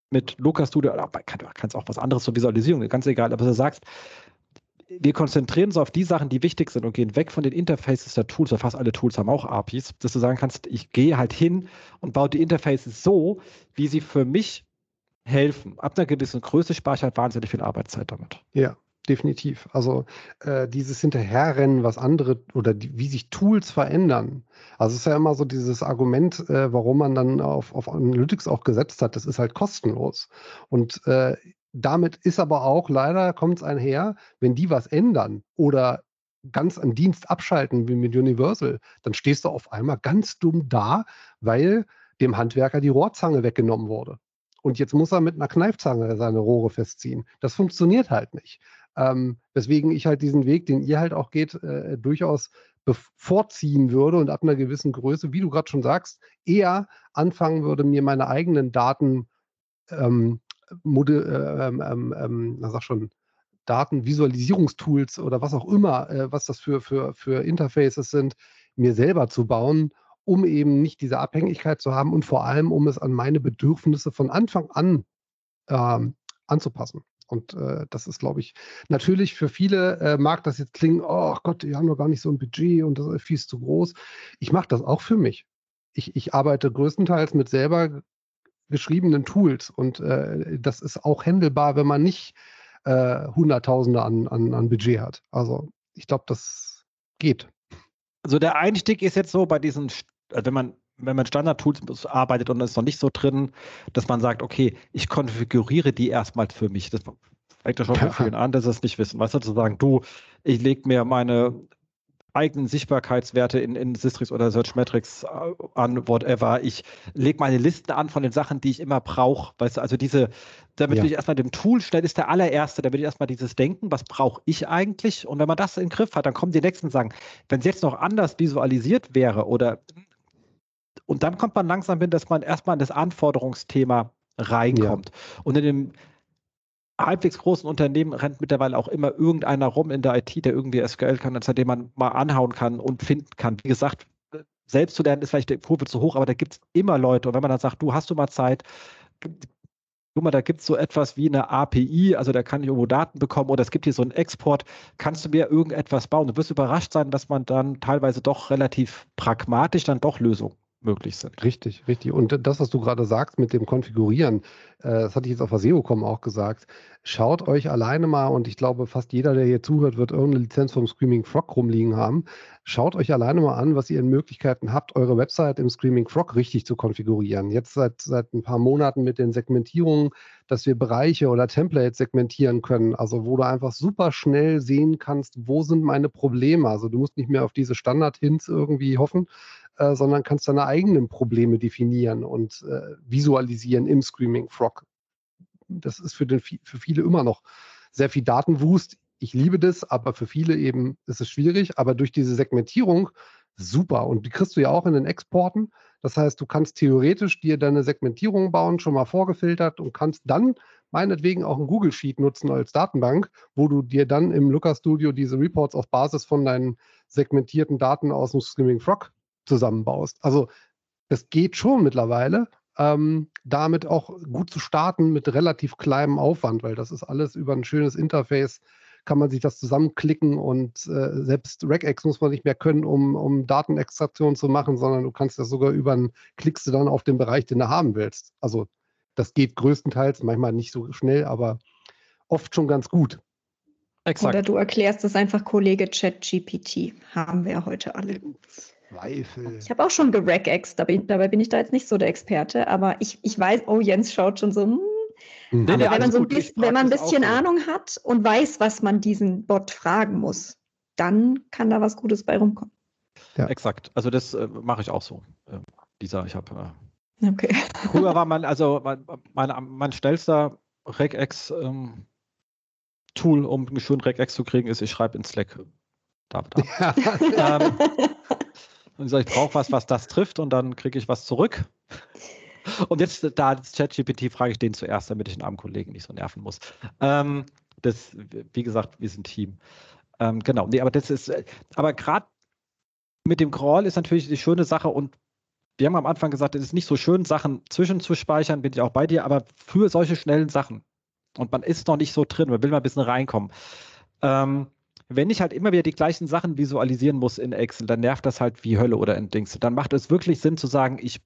mit Lukas Studio, kann, kannst auch was anderes zur Visualisierung, ganz egal, aber du sagst, wir konzentrieren uns auf die Sachen, die wichtig sind und gehen weg von den Interfaces der Tools, weil fast alle Tools haben auch APIs, dass du sagen kannst, ich gehe halt hin und baue die Interfaces so, wie sie für mich helfen. Ab einer gewissen Größe spare ich halt wahnsinnig viel Arbeitszeit damit. Ja, definitiv. Also äh, dieses Hinterherrennen, was andere oder die, wie sich Tools verändern. Also es ist ja immer so dieses Argument, äh, warum man dann auf, auf Analytics auch gesetzt hat, das ist halt kostenlos. Und äh, damit ist aber auch leider, kommt es einher, wenn die was ändern oder ganz einen Dienst abschalten wie mit Universal, dann stehst du auf einmal ganz dumm da, weil dem Handwerker die Rohrzange weggenommen wurde. Und jetzt muss er mit einer Kneifzange seine Rohre festziehen. Das funktioniert halt nicht. Ähm, weswegen ich halt diesen Weg, den ihr halt auch geht, äh, durchaus bevorziehen würde und ab einer gewissen Größe, wie du gerade schon sagst, eher anfangen würde, mir meine eigenen Daten ähm, Mode, äh, ähm, ähm, ähm sag schon, Datenvisualisierungstools oder was auch immer, äh, was das für, für, für Interfaces sind, mir selber zu bauen, um eben nicht diese Abhängigkeit zu haben und vor allem, um es an meine Bedürfnisse von Anfang an ähm, anzupassen. Und äh, das ist, glaube ich, natürlich für viele äh, mag das jetzt klingen, oh Gott, die haben doch gar nicht so ein Budget und das ist viel zu groß. Ich mache das auch für mich. Ich, ich arbeite größtenteils mit selber geschriebenen Tools. Und äh, das ist auch händelbar, wenn man nicht äh, Hunderttausende an, an, an Budget hat. Also ich glaube, das geht. Also der Einstieg ist jetzt so bei diesen, äh, wenn man wenn man Standard-Tools arbeitet und es ist noch nicht so drin, dass man sagt, okay, ich konfiguriere die erstmal für mich. Das fängt ja schon ja. vielen an, dass sie es nicht wissen. Weißt du, zu sagen, du, ich lege mir meine eigenen Sichtbarkeitswerte in, in Sistrix oder Searchmetrics äh, an, whatever. Ich lege meine Listen an von den Sachen, die ich immer brauche. Weißt du, also diese, damit ja. ich erstmal dem Tool schnell ist der allererste, da will ich erstmal dieses Denken, was brauche ich eigentlich? Und wenn man das im Griff hat, dann kommen die nächsten und sagen, wenn es jetzt noch anders visualisiert wäre oder und dann kommt man langsam hin, dass man erstmal in das Anforderungsthema reinkommt. Ja. Und in dem halbwegs großen Unternehmen rennt mittlerweile auch immer irgendeiner rum in der IT, der irgendwie SQL kann, an dem man mal anhauen kann und finden kann. Wie gesagt, selbst zu lernen ist vielleicht der Kurve zu hoch, aber da gibt es immer Leute. Und wenn man dann sagt, du hast du mal Zeit, guck mal, da gibt es so etwas wie eine API, also da kann ich irgendwo Daten bekommen oder es gibt hier so einen Export, kannst du mir irgendetwas bauen? Du wirst überrascht sein, dass man dann teilweise doch relativ pragmatisch dann doch Lösungen möglich sind. Richtig, richtig. Und das, was du gerade sagst mit dem Konfigurieren, äh, das hatte ich jetzt auf der SEOCom auch gesagt, schaut euch alleine mal, und ich glaube, fast jeder, der hier zuhört, wird irgendeine Lizenz vom Screaming Frog rumliegen haben. Schaut euch alleine mal an, was ihr in Möglichkeiten habt, eure Website im Screaming Frog richtig zu konfigurieren. Jetzt seit, seit ein paar Monaten mit den Segmentierungen, dass wir Bereiche oder Templates segmentieren können, also wo du einfach super schnell sehen kannst, wo sind meine Probleme. Also du musst nicht mehr auf diese Standard-Hints irgendwie hoffen, äh, sondern kannst deine eigenen Probleme definieren und äh, visualisieren im Screaming Frog. Das ist für, den, für viele immer noch sehr viel Datenwust. Ich liebe das, aber für viele eben ist es schwierig. Aber durch diese Segmentierung super. Und die kriegst du ja auch in den Exporten. Das heißt, du kannst theoretisch dir deine Segmentierung bauen, schon mal vorgefiltert und kannst dann meinetwegen auch ein Google Sheet nutzen als Datenbank, wo du dir dann im Looker Studio diese Reports auf Basis von deinen segmentierten Daten aus dem Screaming Frog zusammenbaust. Also das geht schon mittlerweile. Ähm, damit auch gut zu starten mit relativ kleinem Aufwand, weil das ist alles über ein schönes Interface, kann man sich das zusammenklicken und äh, selbst Regex muss man nicht mehr können, um, um Datenextraktion zu machen, sondern du kannst das sogar über einen, klickst du dann auf den Bereich, den du haben willst. Also das geht größtenteils, manchmal nicht so schnell, aber oft schon ganz gut. Exakt. Oder du erklärst es einfach Kollege ChatGPT, haben wir heute alle. Zweifel. Ich habe auch schon geregext, dabei bin ich da jetzt nicht so der Experte, aber ich, ich weiß, oh, Jens schaut schon so, hm. Mhm. Aber wenn man, so ein bisschen, wenn man ein bisschen Ahnung hat und weiß, was man diesen Bot fragen muss, dann kann da was Gutes bei rumkommen. Ja. Exakt. Also das äh, mache ich auch so. Äh, dieser, ich habe. Äh, okay. Früher war man, also mein, mein, mein schnellster Regex ähm, Tool, um einen schönen Regex zu kriegen, ist, ich schreibe in Slack. Da, da. Ja. ähm, und ich sage, ich brauche was, was das trifft und dann kriege ich was zurück. Und jetzt, da ChatGPT, frage ich den zuerst, damit ich den armen Kollegen nicht so nerven muss. Ähm, das, wie gesagt, wir sind Team. Ähm, genau, nee, aber das ist, aber gerade mit dem Crawl ist natürlich die schöne Sache und wir haben am Anfang gesagt, es ist nicht so schön, Sachen zwischenzuspeichern, bin ich auch bei dir, aber für solche schnellen Sachen und man ist noch nicht so drin, man will mal ein bisschen reinkommen. Ähm, wenn ich halt immer wieder die gleichen Sachen visualisieren muss in Excel, dann nervt das halt wie Hölle oder in Dings. Dann macht es wirklich Sinn zu sagen, ich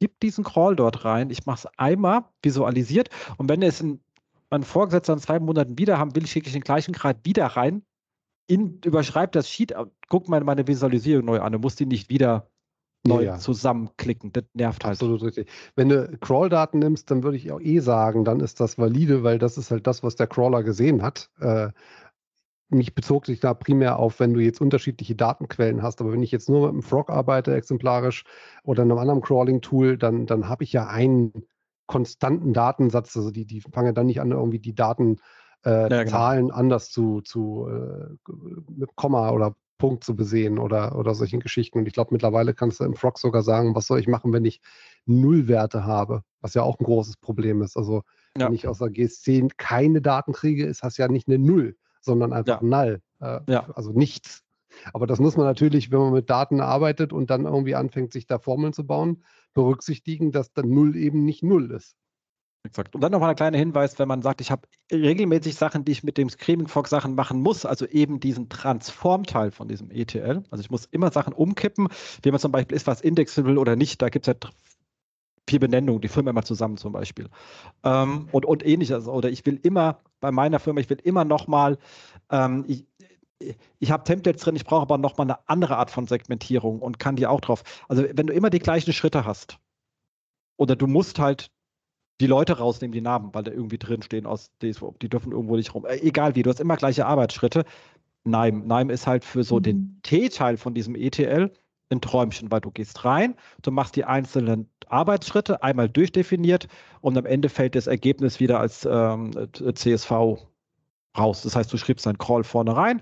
gebe diesen Crawl dort rein, ich mache es einmal visualisiert und wenn es in, mein Vorgesetzter in zwei Monaten wieder haben will, schicke ich den gleichen Grad wieder rein, in, überschreibt das Sheet, guck mal meine Visualisierung neu an, du musst die nicht wieder neu ja. zusammenklicken. Das nervt halt. Absolut richtig. Wenn du Crawl-Daten nimmst, dann würde ich auch eh sagen, dann ist das valide, weil das ist halt das, was der Crawler gesehen hat. Äh, mich bezog sich da primär auf, wenn du jetzt unterschiedliche Datenquellen hast. Aber wenn ich jetzt nur mit einem Frog arbeite, exemplarisch, oder einem anderen Crawling-Tool, dann, dann habe ich ja einen konstanten Datensatz. Also die, die fangen dann nicht an, irgendwie die Daten äh, ja, genau. Zahlen anders zu, zu äh, mit Komma oder Punkt zu besehen oder, oder solchen Geschichten. Und ich glaube, mittlerweile kannst du im Frog sogar sagen, was soll ich machen, wenn ich Nullwerte habe, was ja auch ein großes Problem ist. Also ja. wenn ich aus der GS10 keine Daten kriege, ist das ja nicht eine Null, sondern einfach ja. Null. Äh, ja. Also nichts. Aber das muss man natürlich, wenn man mit Daten arbeitet und dann irgendwie anfängt, sich da Formeln zu bauen, berücksichtigen, dass dann Null eben nicht Null ist. Exakt. Und dann noch mal ein kleiner Hinweis, wenn man sagt, ich habe regelmäßig Sachen, die ich mit dem Screaming Fog Sachen machen muss, also eben diesen Transform-Teil von diesem ETL. Also ich muss immer Sachen umkippen, wie man zum Beispiel ist was indexable oder nicht. Da gibt es ja vier Benennungen, die Firma immer zusammen zum Beispiel. Ähm, und, und ähnliches. Oder ich will immer bei meiner Firma, ich will immer noch mal, ähm, ich, ich habe Templates drin, ich brauche aber noch mal eine andere Art von Segmentierung und kann die auch drauf. Also wenn du immer die gleichen Schritte hast, oder du musst halt die Leute rausnehmen, die Namen, weil da irgendwie drin stehen aus DSV, die dürfen irgendwo nicht rum. Äh, egal wie, du hast immer gleiche Arbeitsschritte. Nein, Nein ist halt für so mhm. den T-Teil von diesem ETL ein Träumchen, weil du gehst rein, du machst die einzelnen Arbeitsschritte einmal durchdefiniert und am Ende fällt das Ergebnis wieder als ähm, CSV raus. Das heißt, du schreibst deinen Crawl vorne rein,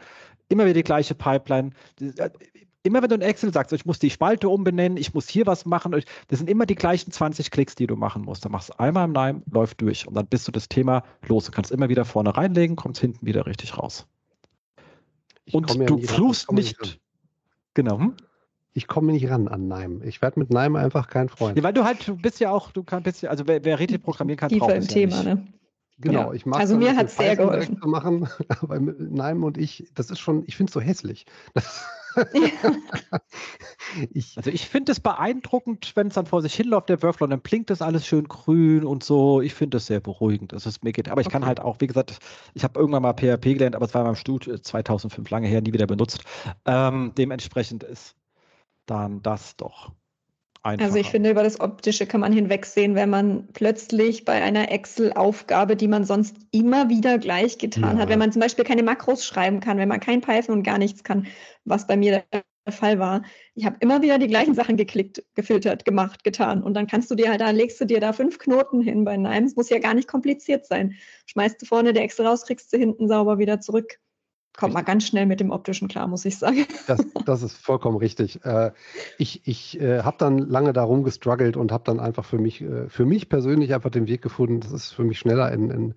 immer wieder die gleiche Pipeline. Äh, immer wenn du in Excel sagst, ich muss die Spalte umbenennen, ich muss hier was machen, das sind immer die gleichen 20 Klicks, die du machen musst. Dann machst du einmal im Nein, läuft durch und dann bist du das Thema los. Du kannst immer wieder vorne reinlegen, kommst hinten wieder richtig raus. Ich und du fluchst nicht. nicht genau. Hm? Ich komme nicht ran an Nime. Ich werde mit Nime einfach kein Freund. Ja, weil du halt, du bist ja auch, du kannst ja, also wer, wer richtig programmieren kann, Tiefer im Thema, ja ne? Genau, ich mag Also mir hat es sehr geholfen. Machen, aber mit Nime und ich, das ist schon, ich finde es so hässlich. Das, ich, also ich finde es beeindruckend, wenn es dann vor sich hinläuft, der Workflow, dann blinkt das alles schön grün und so. Ich finde das sehr beruhigend. Das ist mir geht. Aber ich okay. kann halt auch, wie gesagt, ich habe irgendwann mal PHP gelernt, aber es war in meinem Studium 2005 lange her, nie wieder benutzt. Ähm, dementsprechend ist dann das doch Einfacher. Also ich finde, über das Optische kann man hinwegsehen, wenn man plötzlich bei einer Excel-Aufgabe, die man sonst immer wieder gleich getan ja. hat, wenn man zum Beispiel keine Makros schreiben kann, wenn man kein Python und gar nichts kann, was bei mir der Fall war. Ich habe immer wieder die gleichen Sachen geklickt, gefiltert, gemacht, getan. Und dann kannst du dir halt, da legst du dir da fünf Knoten hin bei Nimes, muss ja gar nicht kompliziert sein. Schmeißt du vorne der Excel raus, kriegst du hinten sauber wieder zurück kommt man ganz schnell mit dem optischen klar, muss ich sagen. Das, das ist vollkommen richtig. Äh, ich ich äh, habe dann lange darum gestruggelt und habe dann einfach für mich, äh, für mich persönlich einfach den Weg gefunden. Das ist für mich schneller in, in,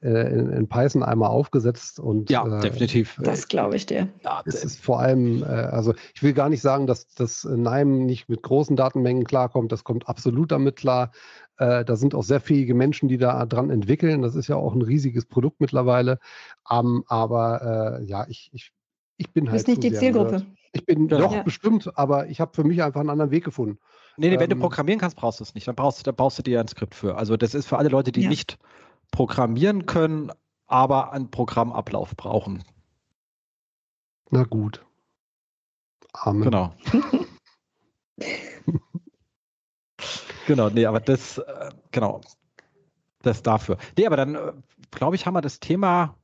in, in Python einmal aufgesetzt und ja, definitiv. Das glaube ich dir. Es ist vor allem, also ich will gar nicht sagen, dass das NIME nicht mit großen Datenmengen klarkommt. Das kommt absolut damit klar. Äh, da sind auch sehr fähige Menschen, die da dran entwickeln. Das ist ja auch ein riesiges Produkt mittlerweile. Um, aber äh, ja, ich, ich, ich bin halt. Du bist nicht die Zielgruppe. Nerd. Ich bin genau. doch ja. bestimmt, aber ich habe für mich einfach einen anderen Weg gefunden. Nee, nee ähm, wenn du ähm, programmieren kannst, brauchst du es nicht. Dann brauchst, dann brauchst du dir ein Skript für. Also das ist für alle Leute, die ja. nicht programmieren können, aber einen Programmablauf brauchen. Na gut. Amen. Genau. Genau, nee, aber das, äh, genau, das dafür. Nee, aber dann, äh, glaube ich, haben wir das Thema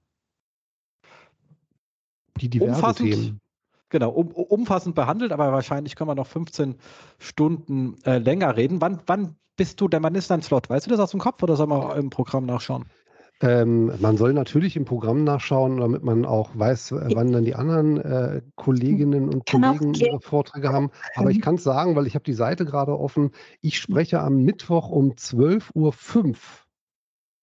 die diverse umfassend, Themen. Genau, um, umfassend behandelt, aber wahrscheinlich können wir noch 15 Stunden äh, länger reden. Wann, wann bist du, denn wann ist dein Slot? Weißt du das aus dem Kopf oder soll man im Programm nachschauen? Ähm, man soll natürlich im Programm nachschauen, damit man auch weiß, äh, wann dann die anderen äh, Kolleginnen und Kollegen ihre Vorträge haben. Aber ich kann es sagen, weil ich habe die Seite gerade offen. Ich spreche am Mittwoch um 12.05 Uhr.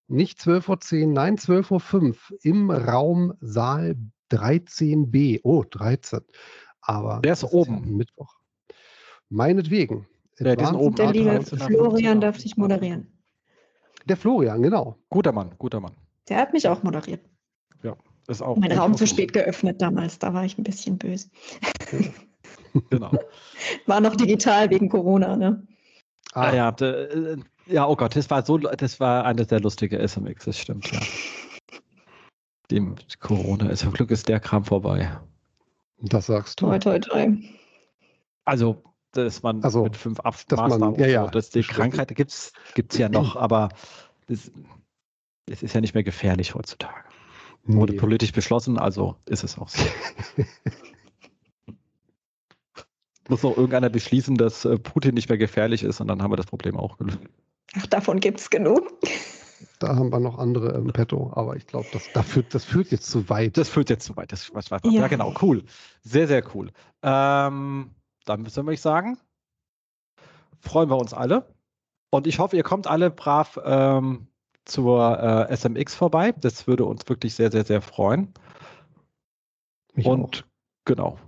Nicht 12.10 Uhr, nein, 12.05 Uhr im Raum Saal 13b. Oh, 13. Aber der ist oben. Ist Mittwoch. Meinetwegen. Ja, diesen oben der liebe Florian darf sich moderieren. Der Florian, genau. Guter Mann, guter Mann. Der hat mich auch moderiert. Ja, ist auch. Mein Raum zu spät geöffnet damals, da war ich ein bisschen böse. genau. War noch digital wegen Corona, ne? Ah, ah ja, de, äh, ja, oh Gott, das war so, das war eine sehr lustige SMX, das stimmt, ja. Dem Corona ist, zum Glück ist der Kram vorbei. Das sagst du. Toi, toi, toi. Also, dass man also, mit fünf Abmaßnahmen, ja, ja, so, dass die Krankheit gibt es ja noch, aber es ist ja nicht mehr gefährlich heutzutage. Nee. Wurde politisch beschlossen, also ist es auch so. Muss noch irgendeiner beschließen, dass äh, Putin nicht mehr gefährlich ist und dann haben wir das Problem auch gelöst. Ach, davon gibt es genug. Da haben wir noch andere im Petto, aber ich glaube, das, das, führt, das führt jetzt zu weit. Das führt jetzt zu weit. Das, was, was, ja. ja. genau, cool. Sehr, sehr cool. Ähm, dann müssen wir sagen, freuen wir uns alle. Und ich hoffe, ihr kommt alle brav ähm, zur äh, SMX vorbei. Das würde uns wirklich sehr, sehr, sehr freuen. Mich und auch. genau.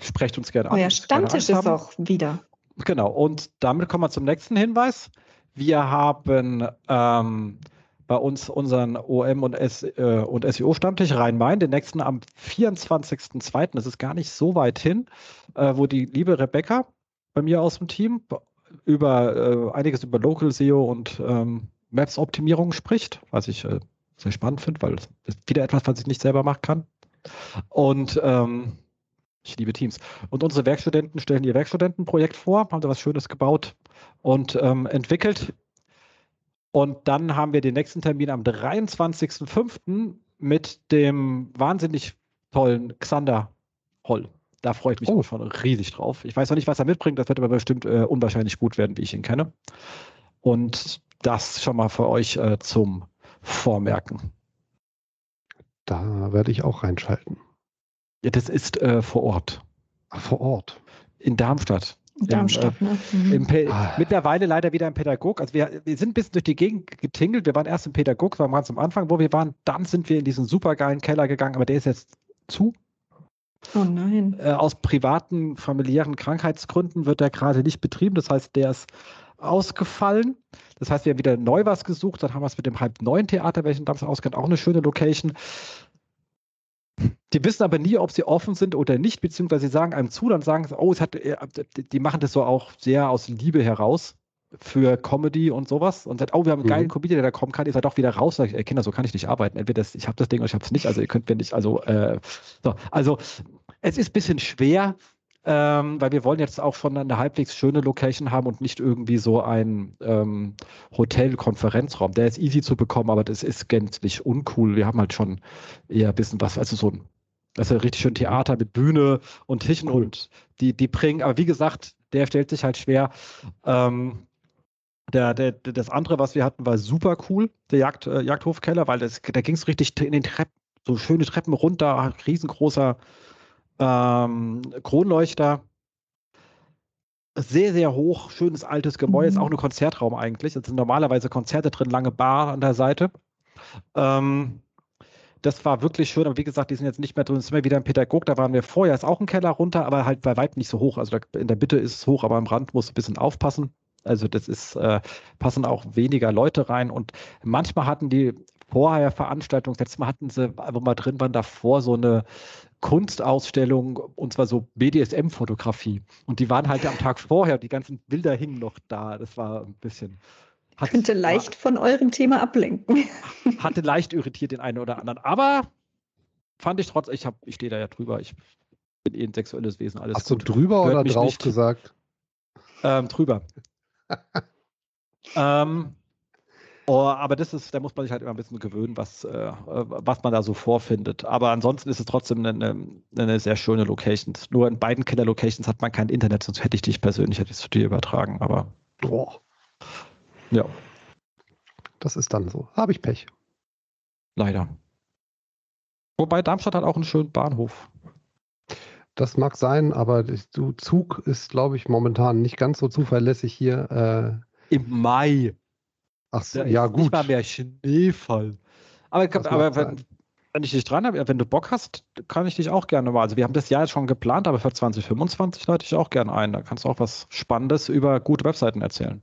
Sprecht uns gerne an. Euer Stammtisch ist auch wieder. Genau. Und damit kommen wir zum nächsten Hinweis. Wir haben ähm, bei uns unseren OM und, S, äh, und SEO-Stammtisch Rhein-Main, den nächsten am 24.02. Das ist gar nicht so weit hin, äh, wo die liebe Rebecca bei mir aus dem Team über äh, einiges über Local SEO und ähm, Maps-Optimierung spricht, was ich äh, sehr spannend finde, weil das ist wieder etwas, was ich nicht selber machen kann. Und ähm, ich liebe Teams. Und unsere Werkstudenten stellen ihr Werkstudentenprojekt vor, haben da was Schönes gebaut und ähm, entwickelt. Und dann haben wir den nächsten Termin am 23.05. mit dem wahnsinnig tollen Xander Holl. Da freue ich mich oh. schon riesig drauf. Ich weiß noch nicht, was er mitbringt. Das wird aber bestimmt äh, unwahrscheinlich gut werden, wie ich ihn kenne. Und das schon mal für euch äh, zum Vormerken. Da werde ich auch reinschalten. Ja, das ist äh, vor Ort. Ach, vor Ort. In Darmstadt. Darmstadt, Im, äh, ne? Im ah. Mittlerweile leider wieder ein Pädagog. Also wir, wir sind ein bisschen durch die Gegend getingelt. Wir waren erst im Pädagog, waren ganz am Anfang, wo wir waren. Dann sind wir in diesen supergeilen Keller gegangen, aber der ist jetzt zu. Oh nein. Äh, aus privaten, familiären Krankheitsgründen wird der gerade nicht betrieben. Das heißt, der ist ausgefallen. Das heißt, wir haben wieder neu was gesucht. Dann haben wir es mit dem halb neuen Theater, welchen Darmstadt auskennt, auch eine schöne Location. Die wissen aber nie, ob sie offen sind oder nicht, beziehungsweise sie sagen einem zu, dann sagen sie, oh, es hat, äh, die machen das so auch sehr aus Liebe heraus für Comedy und sowas und sagt, oh, wir haben einen geilen mhm. Comedian, der kommen kann, ihr seid doch wieder raus. Sag ich, ey, Kinder, so kann ich nicht arbeiten. Entweder das, ich habe das Ding oder ich habe es nicht. Also ihr könnt mir nicht, also äh, so. Also es ist ein bisschen schwer, ähm, weil wir wollen jetzt auch schon eine halbwegs schöne Location haben und nicht irgendwie so ein ähm, Hotel-Konferenzraum. Der ist easy zu bekommen, aber das ist gänzlich uncool. Wir haben halt schon eher ein bisschen was, also so ein also richtig schön Theater mit Bühne und Tischen cool. und die, die bringen, aber wie gesagt, der stellt sich halt schwer. Ähm, der, der, das andere, was wir hatten, war super cool, der Jagd, äh, Jagdhofkeller, weil das, da ging es richtig in den Treppen, so schöne Treppen runter, riesengroßer ähm, Kronleuchter. Sehr, sehr hoch, schönes altes Gebäude, mhm. ist auch ein Konzertraum eigentlich. Es sind normalerweise Konzerte drin, lange Bar an der Seite. Ähm, das war wirklich schön, aber wie gesagt, die sind jetzt nicht mehr drin. Es ist immer wieder ein Pädagog, da waren wir vorher, ist auch ein Keller runter, aber halt bei weitem nicht so hoch. Also in der Mitte ist es hoch, aber am Rand muss ein bisschen aufpassen. Also das ist, äh, passen auch weniger Leute rein und manchmal hatten die vorher Veranstaltungen, letztes Mal hatten sie, wo wir drin waren, davor so eine Kunstausstellung und zwar so BDSM-Fotografie. Und die waren halt am Tag vorher, die ganzen Bilder hingen noch da. Das war ein bisschen. Hat, Könnte leicht war, von eurem Thema ablenken. Hatte leicht irritiert den einen oder anderen. Aber fand ich trotzdem, ich, ich stehe da ja drüber. Ich bin eh ein sexuelles Wesen. Alles Hast gut. du drüber Hört oder drauf nicht. gesagt? Ähm, drüber. ähm, oh, aber das ist, da muss man sich halt immer ein bisschen gewöhnen, was, äh, was man da so vorfindet. Aber ansonsten ist es trotzdem eine, eine sehr schöne Location. Nur in beiden Killer-Locations hat man kein Internet, sonst hätte ich dich persönlich hätte ich zu dir übertragen. Aber Boah. ja. Das ist dann so. Habe ich Pech. Leider. Wobei Darmstadt hat auch einen schönen Bahnhof. Das mag sein, aber der Zug ist, glaube ich, momentan nicht ganz so zuverlässig hier. Äh, Im Mai. Ach so, ja, gut. Nicht mal mehr Schneefall. Aber, aber wenn, wenn, ich dich dran habe, wenn du Bock hast, kann ich dich auch gerne mal. Also wir haben das Jahr jetzt schon geplant, aber für 2025 leite ich auch gerne ein. Da kannst du auch was Spannendes über gute Webseiten erzählen.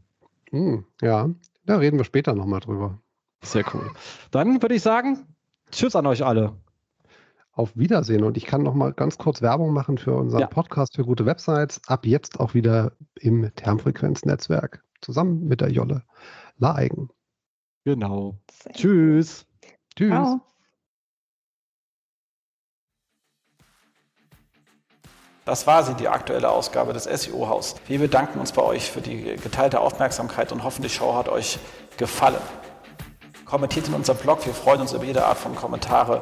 Hm, ja, da reden wir später nochmal drüber. Sehr cool. Dann würde ich sagen, tschüss an euch alle. Auf Wiedersehen. Und ich kann noch mal ganz kurz Werbung machen für unseren ja. Podcast für gute Websites. Ab jetzt auch wieder im Termfrequenznetzwerk. Zusammen mit der Jolle Laeigen. Genau. Sehr Tschüss. Tschüss. Ciao. Das war sie, die aktuelle Ausgabe des SEO-Haus. Wir bedanken uns bei euch für die geteilte Aufmerksamkeit und hoffen, die Show hat euch gefallen. Kommentiert in unserem Blog, wir freuen uns über jede Art von Kommentare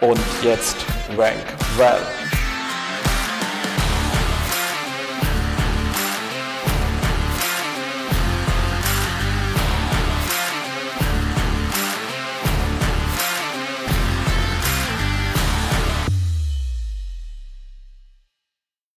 Und jetzt rank well.